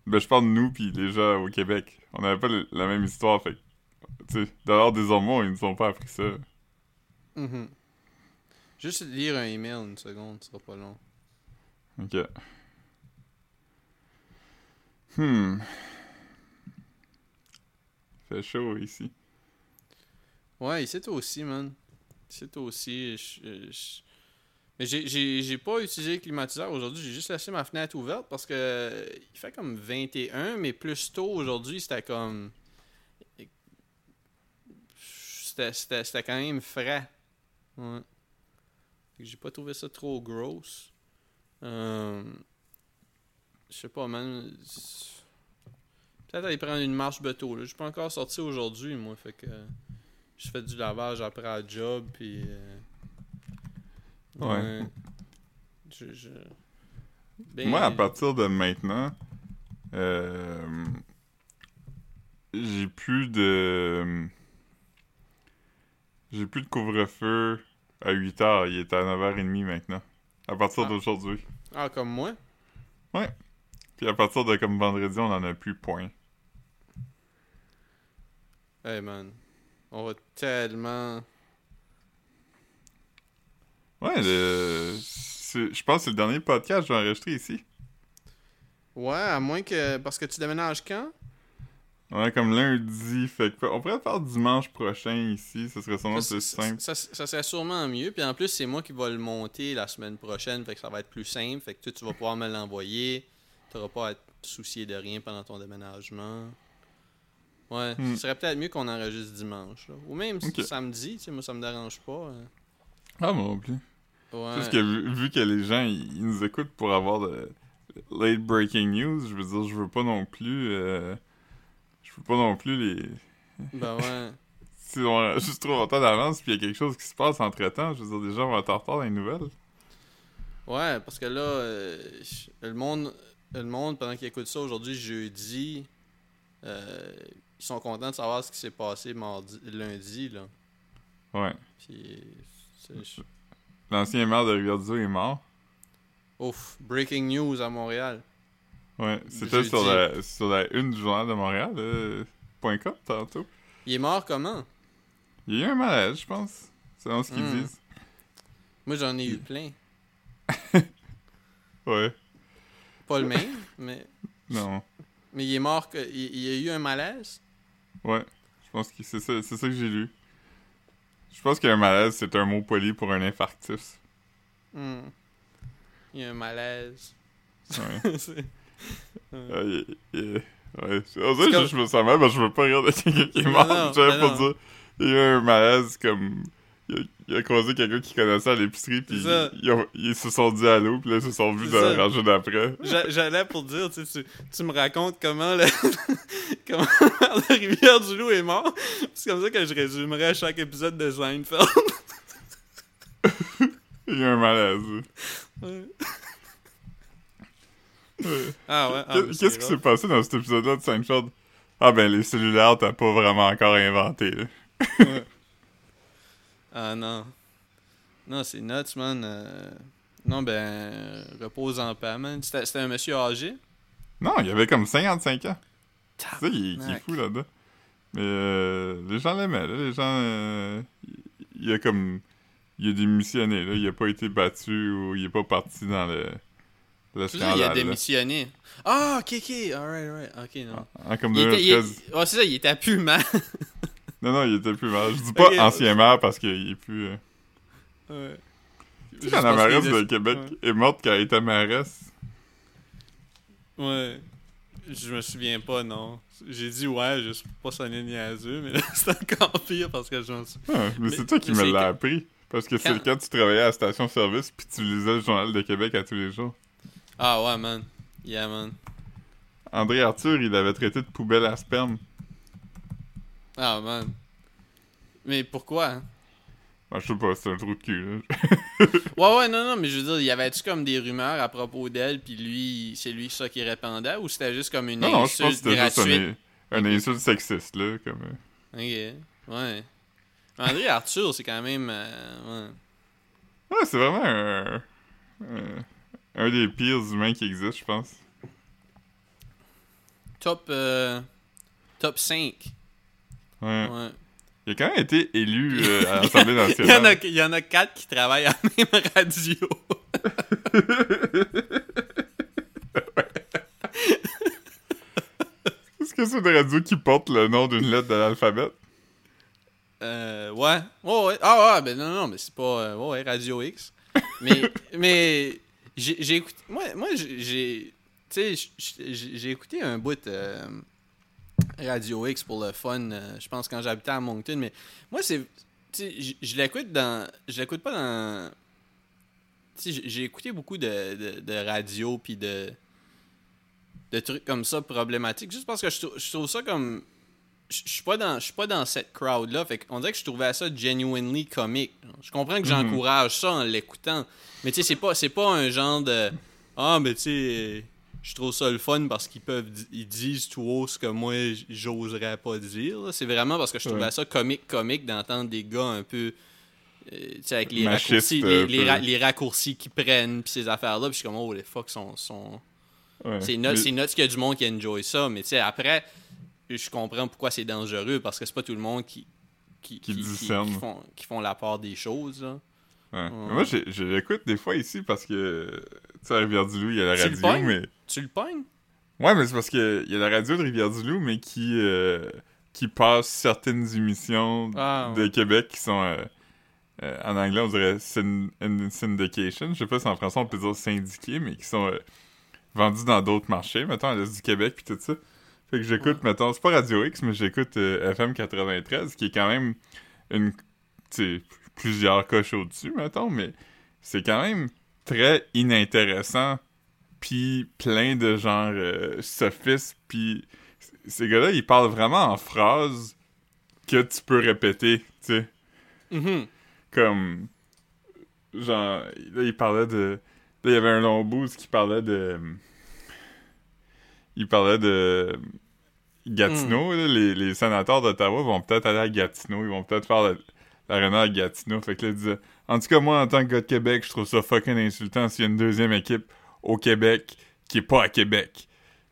Speaker 1: ben, je parle de nous puis les gens au Québec. On n'avait pas le- la même histoire, fait tu sais, d'ailleurs, des hormones, ils nous ont pas appris ça.
Speaker 2: Mhm. Juste lire un email une seconde, ce sera pas long.
Speaker 1: Ok. Hmm. Fait chaud ici.
Speaker 2: Ouais, ici toi aussi, man. Toi aussi. Mais j'ai- pas utilisé le climatiseur aujourd'hui, j'ai juste laissé ma fenêtre ouverte parce que il fait comme 21, mais plus tôt aujourd'hui, c'était comme. C'était quand même frais. Ouais. J'ai pas trouvé ça trop gross. Euh, Je sais pas, man. Peut-être aller prendre une marche bateau. Je suis pas encore sorti aujourd'hui, moi. Fait que je fais du lavage après la job, puis. euh,
Speaker 1: Ouais.
Speaker 2: Je, je- Ben,
Speaker 1: Moi, à partir de maintenant, euh, j'ai plus de. J'ai plus de couvre-feu à 8h. Il est à 9h30 maintenant. À partir
Speaker 2: Ah.
Speaker 1: d'aujourd'hui.
Speaker 2: Ah, comme moi?
Speaker 1: Puis à partir de comme vendredi, on en a plus point.
Speaker 2: Hey, man. On va tellement.
Speaker 1: Ouais, le... je pense que c'est le dernier podcast que j'ai enregistré ici.
Speaker 2: Ouais, à moins que. Parce que tu déménages quand?
Speaker 1: Ouais, comme lundi. Fait que on pourrait le faire dimanche prochain ici. Ce serait sûrement
Speaker 2: ça,
Speaker 1: plus simple.
Speaker 2: ça- ça serait sûrement mieux. Puis en plus, c'est moi qui vais le monter la semaine prochaine. Fait que ça va être plus simple. Fait que toi, tu vas pouvoir me l'envoyer. Tu n'auras pas à te soucier de rien pendant ton déménagement. Ouais,
Speaker 1: Hmm.
Speaker 2: ce serait peut-être mieux qu'on enregistre dimanche. là. Ou même
Speaker 1: Ok.
Speaker 2: samedi, tu sais, moi ça me dérange pas. hein.
Speaker 1: Ah, moi non plus.
Speaker 2: Ouais.
Speaker 1: Parce que vu, vu que les gens ils, nous écoutent pour avoir de late breaking news, je veux dire, je veux pas non plus. euh, je veux pas non plus les.
Speaker 2: Ben ouais.
Speaker 1: Si on a juste trop longtemps d'avance, puis il y a quelque chose qui se passe entre temps, je veux dire, les gens vont être en retard dans les nouvelles.
Speaker 2: Ouais, parce que là, euh, le monde, le monde pendant qu'ils écoutent ça aujourd'hui, jeudi, euh, ils sont contents de savoir ce qui s'est passé mardi, lundi, là.
Speaker 1: Ouais.
Speaker 2: Puis,
Speaker 1: L'ancien maire de Rivière-du-Loup est mort.
Speaker 2: ouf, breaking news à Montréal.
Speaker 1: Ouais. C'était sur la, sur la une du journal de Montréal, euh, point .com, tantôt.
Speaker 2: Il est mort comment?
Speaker 1: Il y a eu un malaise, je pense. Selon ce qu'ils
Speaker 2: Hmm.
Speaker 1: disent.
Speaker 2: Moi, j'en ai eu plein.
Speaker 1: Ouais.
Speaker 2: Pas le même, mais,
Speaker 1: Non.
Speaker 2: mais il est mort. Que, il, il y a eu un malaise?
Speaker 1: Ouais. Je pense que c'est ça, que j'ai lu. Je pense qu'un malaise, c'est un mot poli pour un infarctus.
Speaker 2: Hmm. Il y a un malaise.
Speaker 1: Ouais.
Speaker 2: C'est-
Speaker 1: Euh, ouais.
Speaker 2: Comme-
Speaker 1: je me sens mal parce que je veux pas rire de quelqu'un qui est mort. J'avais pas dire. Il y a un malaise comme. Il a, il a croisé quelqu'un qui connaissait à l'épicerie, puis ils, se sont dit allô, puis là, ils se sont vus dans la d'après.
Speaker 2: J'a- J'allais pour dire, tu, sais, tu, tu me racontes comment le comment la rivière du loup est mort. C'est comme ça que je résumerais chaque épisode de Seinfeld.
Speaker 1: Il y a un malaise.
Speaker 2: Ouais.
Speaker 1: Ouais.
Speaker 2: ah ouais. ah,
Speaker 1: Qu'est-ce qui s'est passé dans cet épisode-là de Seinfeld? Ah ben, les cellulaires, t'as pas vraiment encore inventé. là.
Speaker 2: Ah non. Non, c'est nuts, man. Euh, Non, ben, repose en paix, man. C'était un monsieur âgé.
Speaker 1: Non, il avait comme 55 ans. Tu sais, il, il est fou là-dedans. Mais euh, les gens l'aimaient, là. Les gens... euh, il, a comme... Il a démissionné, là. Il a pas été battu ou il est pas parti dans le... Le
Speaker 2: dire, il a
Speaker 1: scandale,
Speaker 2: démissionné. Ah, ok, ok. Alright, alright. Ok, non.
Speaker 1: En comme
Speaker 2: Il était, il
Speaker 1: 2013.
Speaker 2: est- ouais, c'est ça, il était plus mal.
Speaker 1: Non, non, il était plus mal. Je dis pas ancien maire parce qu'il est plus... euh,
Speaker 2: ouais.
Speaker 1: Tu sais, quand la mairesse de
Speaker 2: est-
Speaker 1: Québec est morte quand elle était mairesse.
Speaker 2: Ouais. Je me souviens pas, non. J'ai dit ouais, juste pour pas sonner niaiseux, mais là, c'est encore pire parce que je m'en souviens.
Speaker 1: Ah, mais,
Speaker 2: Mais-
Speaker 1: c'est toi qui me
Speaker 2: c'est
Speaker 1: l'as appris. Parce que c'est
Speaker 2: Quand-
Speaker 1: quand tu travaillais à la station-service puis tu lisais le Journal de Québec à tous les jours.
Speaker 2: Ah ouais, man. Yeah, man.
Speaker 1: André Arthur, il avait traité de poubelle à sperme.
Speaker 2: Ah, man. Mais pourquoi? hein?
Speaker 1: Ben, je sais pas, c'est un trou de cul.
Speaker 2: Ouais, ouais, non, non, mais je veux dire, y avait-tu comme des rumeurs à propos d'elle, puis lui, c'est lui ça qui répandait, ou c'était juste comme une
Speaker 1: Non, non, je pense que
Speaker 2: insulte
Speaker 1: c'était juste
Speaker 2: gratuite?
Speaker 1: un, un insulte sexiste, là, comme... euh.
Speaker 2: Ok, ouais. André Arthur, c'est quand même... euh, ouais.
Speaker 1: Ouais, c'est vraiment un, un, un des pires humains qui existent, je pense.
Speaker 2: Top, euh, top 5.
Speaker 1: Ouais.
Speaker 2: Ouais.
Speaker 1: Il a quand même été élu euh, à l'Assemblée
Speaker 2: Il y, en a,
Speaker 1: nationale.
Speaker 2: il y en a quatre qui travaillent à la même radio.
Speaker 1: Est-ce que c'est une radio qui porte le nom d'une lettre de l'alphabet?
Speaker 2: Euh, ouais. Ouais, ouais. Ah, ouais, ben non, non, mais c'est pas. euh, ouais, Radio X. Mais, mais j'ai écouté. Moi, moi j'ai-. Tu sais, j'ai j'ai écouté un bout euh, Radio X pour le fun, euh, je pense, quand j'habitais à Moncton. Mais moi, c'est. Tu sais, je- je l'écoute dans. Je l'écoute pas dans. J'ai- écouté beaucoup de, de, de radio puis de. de trucs comme ça problématiques, juste parce que je, je trouve ça comme je je suis pas dans je suis pas dans cette crowd là fait qu'on dirait que je trouvais ça genuinely comique je comprends que j'encourage ça en l'écoutant mais tu sais c'est pas c'est pas un genre de ah mais tu sais je trouve ça le fun parce qu'ils peuvent ils disent tout haut ce que moi j'oserais pas dire c'est vraiment parce que je trouvais
Speaker 1: Ouais.
Speaker 2: ça comique comique d'entendre des gars un peu euh, tu sais avec les raccourcis les, les
Speaker 1: peu.
Speaker 2: ra- les raccourcis qu'ils prennent puis ces affaires là puis je suis comme oh les fuck sont sont
Speaker 1: Ouais.
Speaker 2: c'est nuts,
Speaker 1: Mais-
Speaker 2: c'est nuts qu'il y a du monde qui enjoy ça, mais tu sais, après, je comprends pourquoi c'est dangereux, parce que c'est pas tout le monde qui, qui,
Speaker 1: Qui
Speaker 2: qui, font, qui font la part des choses. là.
Speaker 1: Ouais. Moi, je l'écoute des fois ici parce que, à Rivière-du-Loup, il y a la
Speaker 2: Tu le
Speaker 1: radio,
Speaker 2: pognes?
Speaker 1: mais...
Speaker 2: Tu le pognes?
Speaker 1: Ouais, mais c'est parce que il y a la radio de Rivière-du-Loup, mais qui, euh, qui passe certaines émissions
Speaker 2: Ah,
Speaker 1: de Québec qui sont... euh, euh, en anglais, on dirait syn- syndication. Je sais pas si en français on peut dire syndiqués, mais qui sont vendus dans d'autres marchés, mettons, à l'Est du Québec puis tout ça. Fait que j'écoute, mettons, c'est pas Radio X, mais j'écoute FM 93, qui est quand même une... Tu sais, plusieurs coches au-dessus, mettons, mais c'est quand même très inintéressant puis plein de genre euh, sophistes, puis ces gars-là, ils parlent vraiment en phrases que tu peux répéter, tu sais
Speaker 2: Mhm.
Speaker 1: comme genre là il parlait de là il y avait un long bout qui parlait de il parlait de Gatineau là, les, les sénateurs d'Ottawa vont peut-être aller à Gatineau ils vont peut-être faire la- l'aréna à Gatineau fait que là il disait en tout cas moi en tant que gars de Québec je trouve ça fucking insultant s'il y a une deuxième équipe au Québec qui est pas à Québec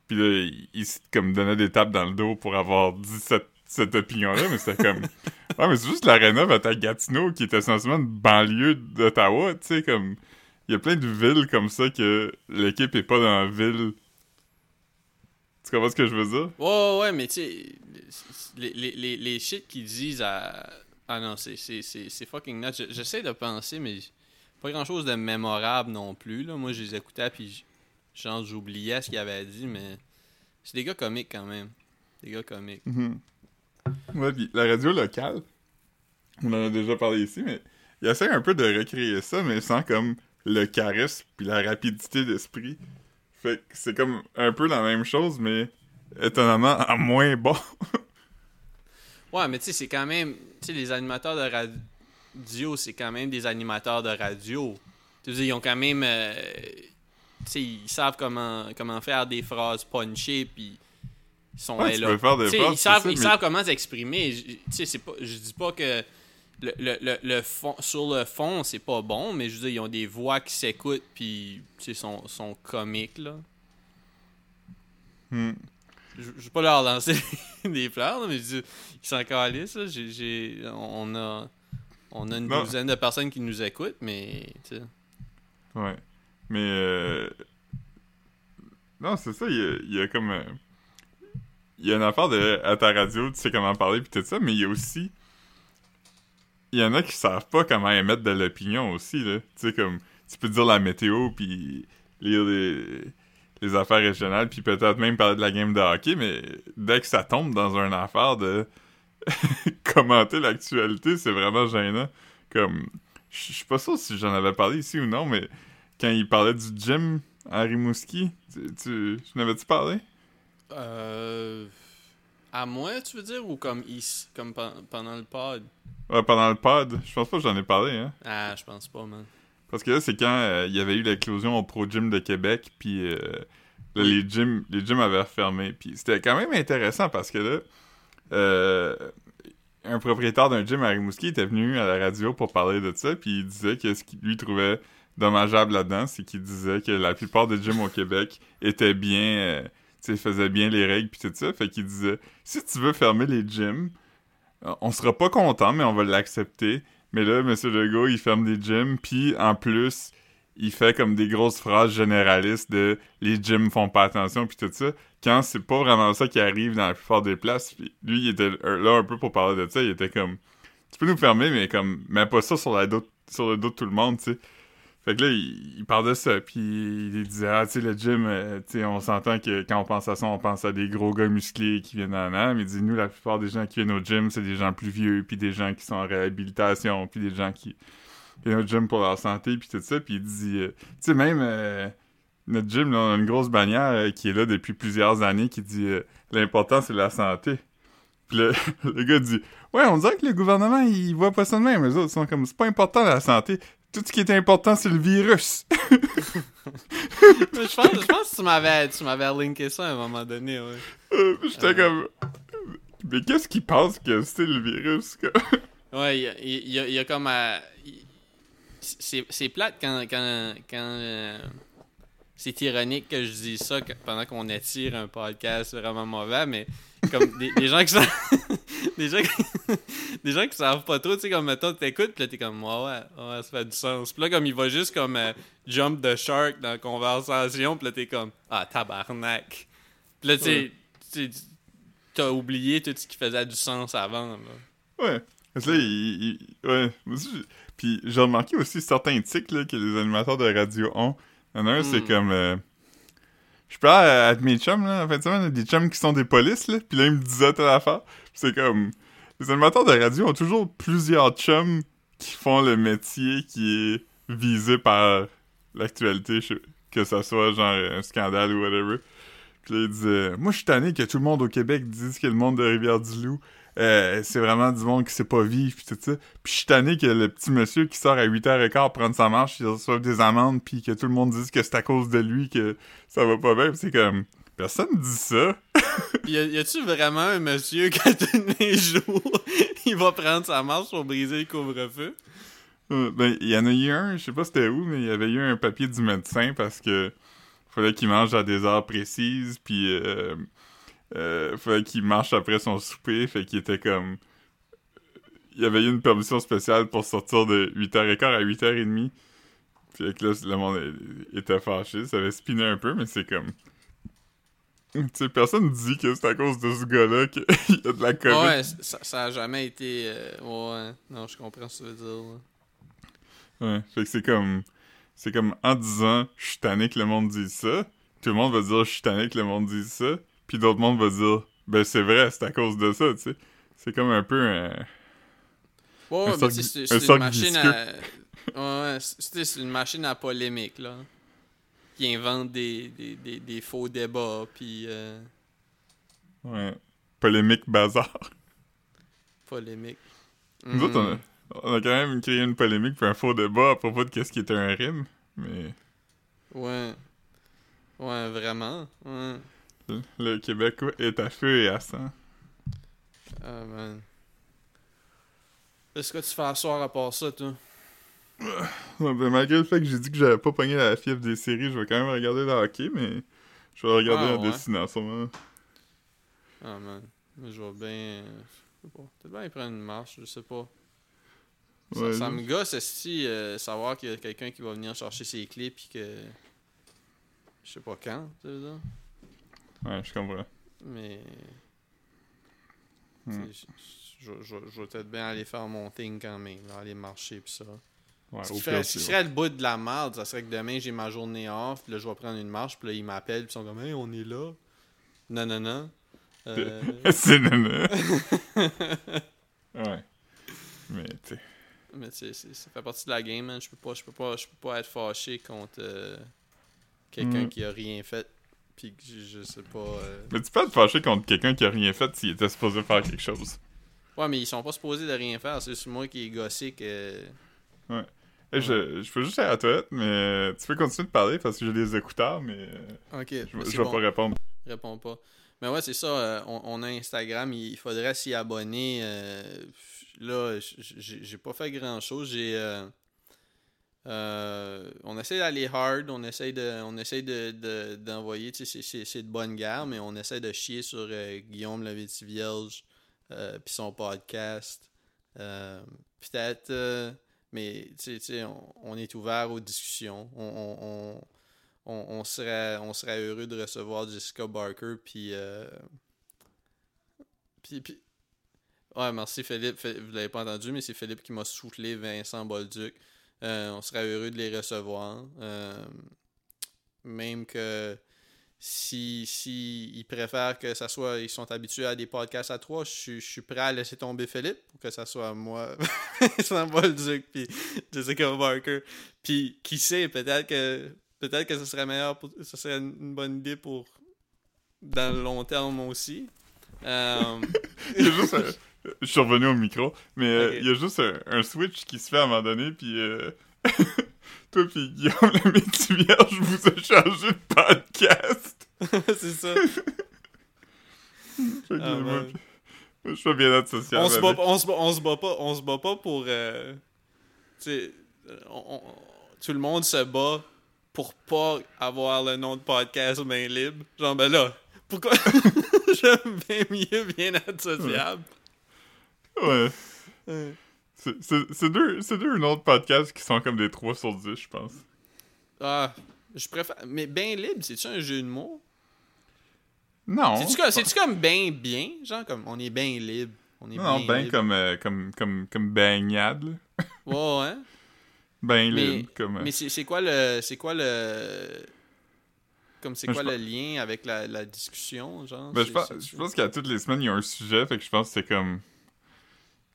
Speaker 1: puis là il, se comme donnait des tapes dans le dos pour avoir dit cette, cette opinion là mais c'était comme Ouais, mais c'est juste l'aréna va être à Gatineau, qui est essentiellement une banlieue d'Ottawa, tu sais, comme... Il y a plein de villes comme ça que l'équipe est pas dans la ville. Tu comprends ce que je veux dire?
Speaker 2: Ouais, ouais, ouais, mais tu sais, les, les, les, les shit qu'ils disent à. Ah non, c'est- c'est c'est- c'est fucking nuts. Je- J'essaie de penser, mais pas grand chose de mémorable non plus. Là. Moi, je les écoutais, puis genre, j'oubliais ce qu'ils avaient dit, mais c'est des gars comiques quand même. Des gars comiques.
Speaker 1: Ouais, pis la radio locale, on en a déjà parlé ici, mais il essaie un peu de recréer ça, mais sans comme le charisme puis la rapidité d'esprit. Fait que c'est comme un peu la même chose, mais étonnamment en moins bon.
Speaker 2: Ouais, mais tu sais, c'est quand même. Tu sais, les animateurs de radio, c'est quand même des animateurs de radio. Tu veux dire, ils ont quand même. euh, tu sais, ils savent comment, comment faire des phrases punchées, puis ils sont
Speaker 1: Ouais,
Speaker 2: là.
Speaker 1: faire des phrases,
Speaker 2: Ils savent,
Speaker 1: ça,
Speaker 2: ils
Speaker 1: mais-
Speaker 2: savent comment s'exprimer. Je- Tu sais. Je dis pas que. Le, le, le, le fond, sur le fond, c'est pas bon, mais je veux dire, ils ont des voix qui s'écoutent, puis, tu sais, sont, sont comiques, là.
Speaker 1: Hmm.
Speaker 2: Je je vais pas leur lancer des fleurs, là, mais je dis, ils sont calissent, là. J'ai- j'ai- on a, on a une douzaine de personnes qui nous écoutent, mais.
Speaker 1: Ouais. Mais euh... Non, c'est ça, il y a, il y a comme... euh, Il y a une affaire de à ta radio, tu sais comment parler pis tout ça, mais il y a aussi... Il y en a qui savent pas comment émettre de l'opinion aussi, là. Tu sais, comme... Tu peux dire la météo, puis lire les... les affaires régionales, puis peut-être même parler de la game de hockey, mais dès que ça tombe dans une affaire de commenter l'actualité, c'est vraiment gênant. Comme, je suis pas sûr si j'en avais parlé ici ou non, mais quand il parlait du gym à Rimouski, tu, tu, tu n'avais-tu parlé?
Speaker 2: Euh. À moi, tu veux dire, ou comme ici, comme pe- pendant le pod?
Speaker 1: Ouais, pendant le pod, je pense pas que j'en ai parlé, hein.
Speaker 2: Ah, je pense pas, man.
Speaker 1: Parce que là, c'est quand euh, il y avait eu l'éclosion au Pro Gym de Québec, puis euh, les gyms, les avaient refermé. Puis c'était quand même intéressant parce que là, euh, un propriétaire d'un gym à Rimouski était venu à la radio pour parler de ça, puis il disait que ce qu'il lui trouvait dommageable là-dedans, c'est qu'il disait que la plupart des gyms au Québec étaient bien, tu sais, faisaient bien les règles puis tout ça. Fait qu'il disait, si tu veux fermer les gyms, on sera pas content, mais on va l'accepter. Mais là, M. Legault, il ferme des gyms, puis en plus, il fait comme des grosses phrases généralistes de les gyms font pas attention, puis tout ça. Quand c'est pas vraiment ça qui arrive dans la plupart des places, puis lui, il était là un peu pour parler de ça, il était comme, tu peux nous fermer, mais comme, mets pas ça sur, la sur le dos de tout le monde, tu sais. Fait que là, il, parle de ça, puis il disait, ah, tu sais, le gym, euh, tu sais, on s'entend que quand on pense à ça, on pense à des gros gars musclés qui viennent en âme. Il dit, nous, la plupart des gens qui viennent au gym, c'est des gens plus vieux, puis des gens qui sont en réhabilitation, puis des gens qui viennent au gym pour leur santé, puis tout ça. Puis il dit, euh, tu sais, même euh, notre gym, là, on a une grosse bannière qui est là depuis plusieurs années qui dit, l'important, c'est la santé. Puis le, le gars dit, ouais, on dirait que le gouvernement, il voit pas ça de même. Les autres sont comme, c'est pas important la santé. Tout ce qui est important, c'est le virus.
Speaker 2: Mais je pense, je pense que tu m'avais, tu m'avais linké ça à un moment donné, ouais.
Speaker 1: Euh, J'étais
Speaker 2: Euh.
Speaker 1: comme. Mais qu'est-ce qu'il pense que c'est le virus, quoi?
Speaker 2: Ouais, il y a, il y a- il y a comme il- C'est plate quand. quand, quand euh, c'est ironique que je dise ça pendant qu'on attire un podcast vraiment mauvais, mais comme des, des gens qui savent. des, gens qui, des gens qui savent pas trop, tu sais, comme mettons, t'écoutes, pis là t'es comme, ouais, ouais, ouais, ça fait du sens. Pis là, comme il va juste comme euh, jump the shark dans la conversation, pis là t'es comme, ah, tabarnak. Pis là, tu sais, t'as oublié tout ce qui faisait du sens avant, là.
Speaker 1: Ouais. Parce que là, il. il- ouais. Puis j'ai remarqué aussi certains tics là, que les animateurs de radio ont. Il y en a un, c'est
Speaker 2: Hmm.
Speaker 1: comme. euh, Je parle à, mes chums, là, en fin de semaine, des chums qui sont des polices, là, puis là, ils me disaient telle affaire. C'est comme. Les animateurs de radio ont toujours plusieurs chums qui font le métier qui est visé par l'actualité, que ça soit genre un scandale ou whatever. Puis là, il disait Moi, je suis tanné que tout le monde au Québec dise que le monde de Rivière-du-Loup, euh, c'est vraiment du monde qui sait pas vivre, puis tout ça. Puis je suis tanné que le petit monsieur qui sort à 8h15 prendre sa marche, il reçoive des amendes, puis que tout le monde dise que c'est à cause de lui que ça va pas bien. C'est comme Personne dit ça.
Speaker 2: Y, a, y a-tu vraiment un monsieur tous les jours, il va prendre sa marche pour briser le couvre-feu?
Speaker 1: Euh, ben, il y en a eu un, je sais pas c'était où, mais il y avait eu un papier du médecin parce que fallait qu'il mange à des heures précises, puis euh, euh, fallait qu'il marche après son souper, fait qu'il était comme... Il y avait eu une permission spéciale pour sortir de 8h15 à 8h30. Fait que là, le monde était fâché, ça avait spiné un peu, mais c'est comme... Tu sais, personne dit que c'est à cause de ce gars-là qu'il y a de la COVID.
Speaker 2: Ouais, ça, ça a jamais été. euh, ouais, non, je comprends ce que tu veux dire. là.
Speaker 1: Ouais, fait que c'est comme... C'est comme en disant « Je suis tanné que le monde dise ça », tout le monde va dire « Je suis tanné que le monde dise ça », puis d'autres monde va dire « Ben c'est vrai, c'est à cause de ça », tu sais. C'est comme un peu un...
Speaker 2: C'est une machine à. Ouais, c'est c'est une machine à polémique, là. Qui invente des, des, des, des faux débats, puis. euh,
Speaker 1: Ouais. Polémique bazar.
Speaker 2: polémique.
Speaker 1: Nous autres, on a,
Speaker 2: Mm.
Speaker 1: on a quand même créé une polémique puis un faux débat à propos de qu'est-ce qui était un rime, mais
Speaker 2: Ouais. Ouais, vraiment. Ouais.
Speaker 1: Le, Québec est à feu et à sang.
Speaker 2: Ah, man. Qu'est-ce que tu fais à soir à part ça, toi?
Speaker 1: Ben, malgré le fait que j'ai dit que j'avais pas pogné la fièvre des séries, je vais quand même regarder le hockey, mais je vais regarder
Speaker 2: Ah,
Speaker 1: en
Speaker 2: ouais.
Speaker 1: sûrement.
Speaker 2: Ah, man. Mais je vais bien. euh, Je sais pas. Peut-être bien prendre une marche, je sais pas. Ça,
Speaker 1: Ouais,
Speaker 2: ça
Speaker 1: je-
Speaker 2: me gosse, si savoir qu'il y a quelqu'un qui va venir chercher ses clés, puis que. Je sais pas quand, tu veux dire.
Speaker 1: Ouais, je comprends.
Speaker 2: Mais.
Speaker 1: Hmm.
Speaker 2: Je je- je- je vais peut-être bien aller faire mon thing quand même, là, aller marcher, pis ça.
Speaker 1: Ouais,
Speaker 2: ce
Speaker 1: c'est-
Speaker 2: qui serait le bout de la merde, ça serait que demain j'ai ma journée off, puis là je vais prendre une marche, puis là ils m'appellent, puis ils sont comme Hey, on est là. Non, non, non. Euh,
Speaker 1: c'est nana. ouais. Mais, tu sais.
Speaker 2: mais tu sais, ça fait partie de la game, man. Je peux pas, je peux pas, je peux pas être fâché contre euh, quelqu'un
Speaker 1: Mm.
Speaker 2: qui a rien fait, puis que je, je sais pas. euh,
Speaker 1: Mais tu peux te fâcher contre quelqu'un qui a rien fait s'il était supposé faire quelque chose.
Speaker 2: Ouais, mais ils sont pas supposés de rien faire, c'est juste moi qui est gossé que.
Speaker 1: Hey, je, je peux juste aller à la toilette, mais tu peux continuer de parler parce que j'ai des écouteurs, mais
Speaker 2: Ok,
Speaker 1: je, je vais
Speaker 2: bon.
Speaker 1: pas répondre.
Speaker 2: Réponds pas. Mais ouais, c'est ça. euh, on, on a Instagram. Il faudrait s'y abonner. euh, là, j'ai pas fait grand chose. J'ai. Euh, on essaie d'aller hard. On essaie de, on essaie de, de- d'envoyer. sais, c'est- de bonne guerre, mais on essaie de chier sur euh, Guillaume le Vierge euh, puis son podcast. Euh, peut-être. mais on, est ouvert aux discussions. On, on- serait, on serait heureux de recevoir Jessica Barker, puis... Ouais, merci Philippe. Phil- Vous l'avez pas entendu, mais c'est Philippe qui m'a soufflé Vincent Bolduc. Euh, on serait heureux de les recevoir. Euh, même que si, si ils préfèrent que ça soit... Ils sont habitués à des podcasts à trois, je suis- je suis prêt à laisser tomber Philippe pour que ça soit moi, Vincent Bolduc, puis Jessica Barker. Puis qui sait, peut-être que peut-être que ce serait meilleur pour, ce serait une bonne idée pour dans le long terme aussi. Euh,
Speaker 1: Je suis revenu au micro, mais euh, il y a juste un, un switch qui se fait à un moment donné, puis euh, toi puis Guillaume le métier vierge vous a changé de podcast.
Speaker 2: c'est ça.
Speaker 1: Que
Speaker 2: Ah,
Speaker 1: moi, je fais bien être social.
Speaker 2: On se, bat, pas, on se bat pas pour. euh, tu tout le monde se bat pour pas avoir le nom de podcast main libre. Genre, ben là, pourquoi? J'aime bien mieux bien être sociable?
Speaker 1: Ouais.
Speaker 2: Ouais.
Speaker 1: C'est- deux, deux autres podcasts qui sont comme des 3 sur 10, je pense.
Speaker 2: Ah, je préfère. Mais bien libre, c'est-tu un jeu de mots?
Speaker 1: Non.
Speaker 2: C'est-tu comme, c'est-tu comme ben bien? Genre, comme on est bien libre. On est
Speaker 1: Non,
Speaker 2: bien
Speaker 1: ben
Speaker 2: libre.
Speaker 1: comme, euh, comme, comme, comme baignade, là.
Speaker 2: Ouais, ouais.
Speaker 1: Ben
Speaker 2: Mais-
Speaker 1: libre, comme... euh,
Speaker 2: Mais c'est quoi le. C'est quoi le. Comme c'est
Speaker 1: Mais
Speaker 2: quoi le lien avec la, la discussion, genre?
Speaker 1: Ben, je pense, je pense qu'à toutes les semaines, il y a un sujet, fait que je pense que c'est comme...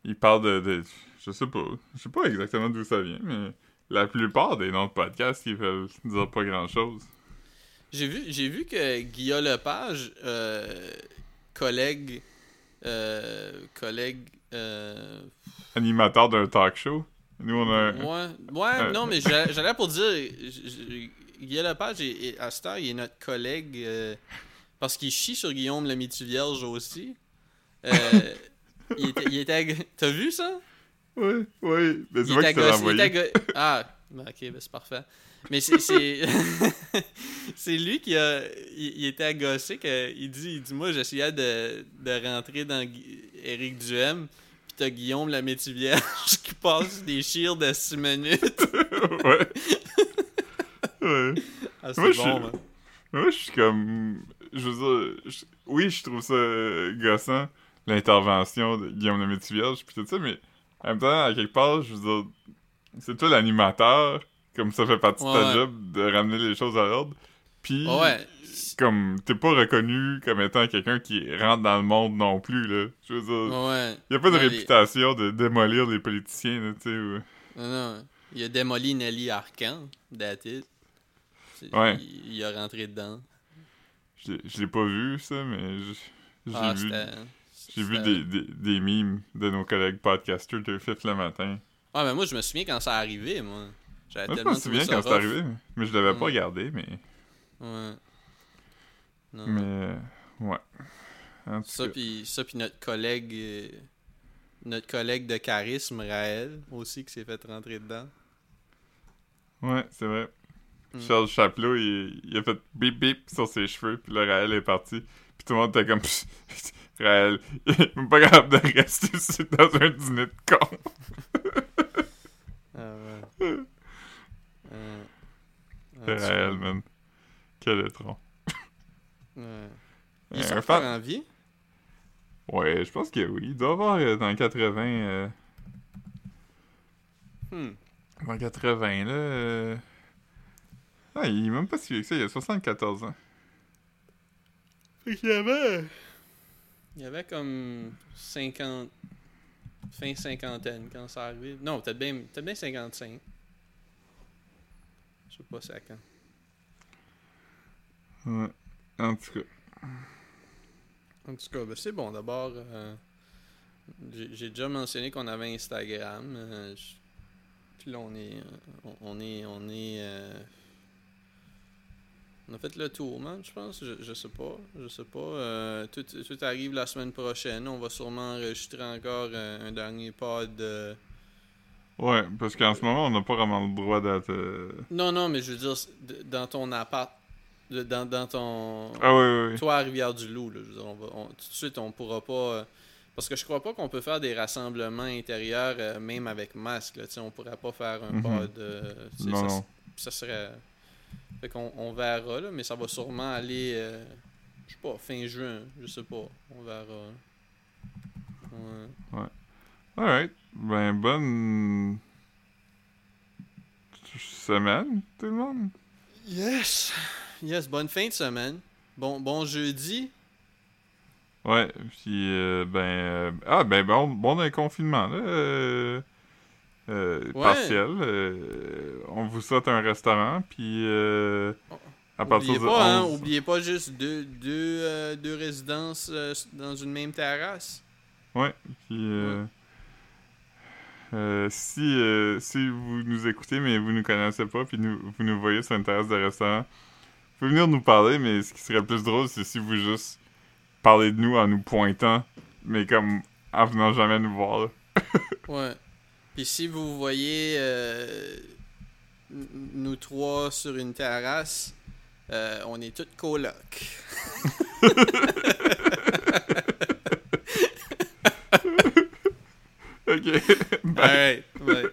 Speaker 1: Ils parlent de, de- Je sais pas. Je sais pas exactement d'où ça vient, mais... La plupart des noms de podcasts, ils veulent dire pas grand-chose.
Speaker 2: J'ai vu, j'ai vu que Guillaume Lepage, euh, collègue. Euh, collègue. Euh,
Speaker 1: Animateur d'un talk show. Nous, on a...
Speaker 2: ouais, ouais, non, mais j'allais pour dire. Guillaume Lepage, est, est- à cette heure, il est notre collègue. parce qu'il chie sur Guillaume le Métis Vierge aussi. Il était. il était- T'as vu ça?
Speaker 1: Ouais, ouais. Mais c'est moi qui
Speaker 2: il
Speaker 1: envoyé.
Speaker 2: Ah, ben, ok, ben c'est parfait. Mais c'est. C'est lui qui a. Il, il était agacé qu'il dit, il dit Moi, j'essayais de, de rentrer dans Éric Duhem, pis t'as Guillaume la Métivière qui passe des chires de 6 minutes.
Speaker 1: ouais. ouais.
Speaker 2: Ah, c'est
Speaker 1: je
Speaker 2: bon,
Speaker 1: suis-
Speaker 2: man.
Speaker 1: Moi, je suis comme. Je veux dire. je- Oui, je trouve ça gossant, l'intervention de Guillaume le Métivierge, puis tout ça, mais en même temps, à quelque part, je veux dire. C'est toi l'animateur, comme ça fait partie de ta
Speaker 2: Ouais.
Speaker 1: job de ramener les choses à l'ordre. Puis,
Speaker 2: Ouais.
Speaker 1: comme, t'es pas reconnu comme étant quelqu'un qui rentre dans le monde non plus, là. Je veux dire, y a pas de
Speaker 2: les-
Speaker 1: réputation de démolir les politiciens, là, tu sais. ou-
Speaker 2: Non, non. Il a démoli Nelly Arcan, that's it. C'est-
Speaker 1: Ouais.
Speaker 2: Il, il a rentré dedans.
Speaker 1: Je l'ai- pas vu, ça, mais je- j'ai
Speaker 2: Ah,
Speaker 1: vu. J'ai vu des, des, des memes de nos collègues podcasters de fifth le matin.
Speaker 2: Ah, mais moi, je me souviens quand ça arrivé, moi. J'avais
Speaker 1: Moi, je
Speaker 2: tellement
Speaker 1: me souviens quand
Speaker 2: ça
Speaker 1: c'est arrivé, mais je l'avais pas regardé, mais.
Speaker 2: Ouais. Non.
Speaker 1: Mais. euh, Ouais. En tout
Speaker 2: Ça puis ça puis notre collègue euh, notre collègue de charisme Raël aussi qui s'est fait rentrer dedans.
Speaker 1: Ouais, c'est vrai.
Speaker 2: Mm.
Speaker 1: Charles Chaplot, il, il a fait bip bip sur ses cheveux, puis là, Raël est parti. Puis tout le monde était comme. Raël, il est même pas capable de rester ici dans un dîner de con.
Speaker 2: Ah ouais. Euh,
Speaker 1: C'est
Speaker 2: en tout
Speaker 1: Raël, man. Quel étron.
Speaker 2: ouais. Il
Speaker 1: Euh,
Speaker 2: est
Speaker 1: un
Speaker 2: encore
Speaker 1: fan-
Speaker 2: en vie?
Speaker 1: Ouais, je pense que oui. Il doit avoir euh, dans 80. euh,
Speaker 2: Hmm.
Speaker 1: En 80, là. euh, Ah, il est même pas si vieux que ça, il a 74 ans.
Speaker 2: Fait qu'il y avait. Il y avait comme 50. Fin cinquantaine quand ça arrivé. Non, peut-être bien, bien 55. Je sais pas c'est à quand.
Speaker 1: Ouais. En tout cas.
Speaker 2: En tout cas, ben, c'est bon. D'abord, euh, j'ai déjà mentionné qu'on avait Instagram. euh, puis là, on est. euh, on, on est. On est. euh, on a fait le tour, man, je pense. Je, je sais pas. Je sais pas. euh, tout, tout arrive la semaine prochaine. On va sûrement enregistrer encore un dernier pod. euh,
Speaker 1: Ouais, parce qu'en ce moment, on n'a pas vraiment le droit d'être. euh,
Speaker 2: Non, non, mais je veux dire, dans ton appart. Dans, dans ton.
Speaker 1: Ah, ouais, ouais.
Speaker 2: Toi, à Rivière-du-Loup, là, je veux dire, on va, on- tout de suite, on pourra pas. euh, parce que je crois pas qu'on peut faire des rassemblements intérieurs, même avec masque. Là, tu sais, on pourrait pas faire un pod. sais,
Speaker 1: Non,
Speaker 2: ça,
Speaker 1: non.
Speaker 2: ça serait. Fait qu'on on verra, là, mais ça va sûrement aller. euh, je sais pas, fin juin. Je sais pas. On verra. Ouais.
Speaker 1: Alright. Ben, bonne. semaine, tout le monde.
Speaker 2: Yes! Yes, bonne fin de semaine. Bon, bon jeudi.
Speaker 1: Ouais, puis, euh, ben. euh, Ah, ben, bon, bon dans le confinement, là. Euh,
Speaker 2: Ouais.
Speaker 1: Partiel. euh, on vous souhaite un restaurant, puis. euh, à partir
Speaker 2: Oubliez pas, hein,
Speaker 1: 11
Speaker 2: oubliez pas juste deux, deux, euh, deux résidences euh, dans une même terrasse.
Speaker 1: Ouais, puis euh, si, si vous nous écoutez mais vous nous connaissez pas puis nous, vous nous voyez sur une terrasse de restaurant, vous pouvez venir nous parler, mais ce qui serait plus drôle, c'est si vous juste parlez de nous en nous pointant, mais comme en venant jamais nous voir.
Speaker 2: Ouais. Puis si vous voyez euh, nous trois sur une terrasse, euh, on est.
Speaker 1: Ok, bye.
Speaker 2: Alright. Ouais.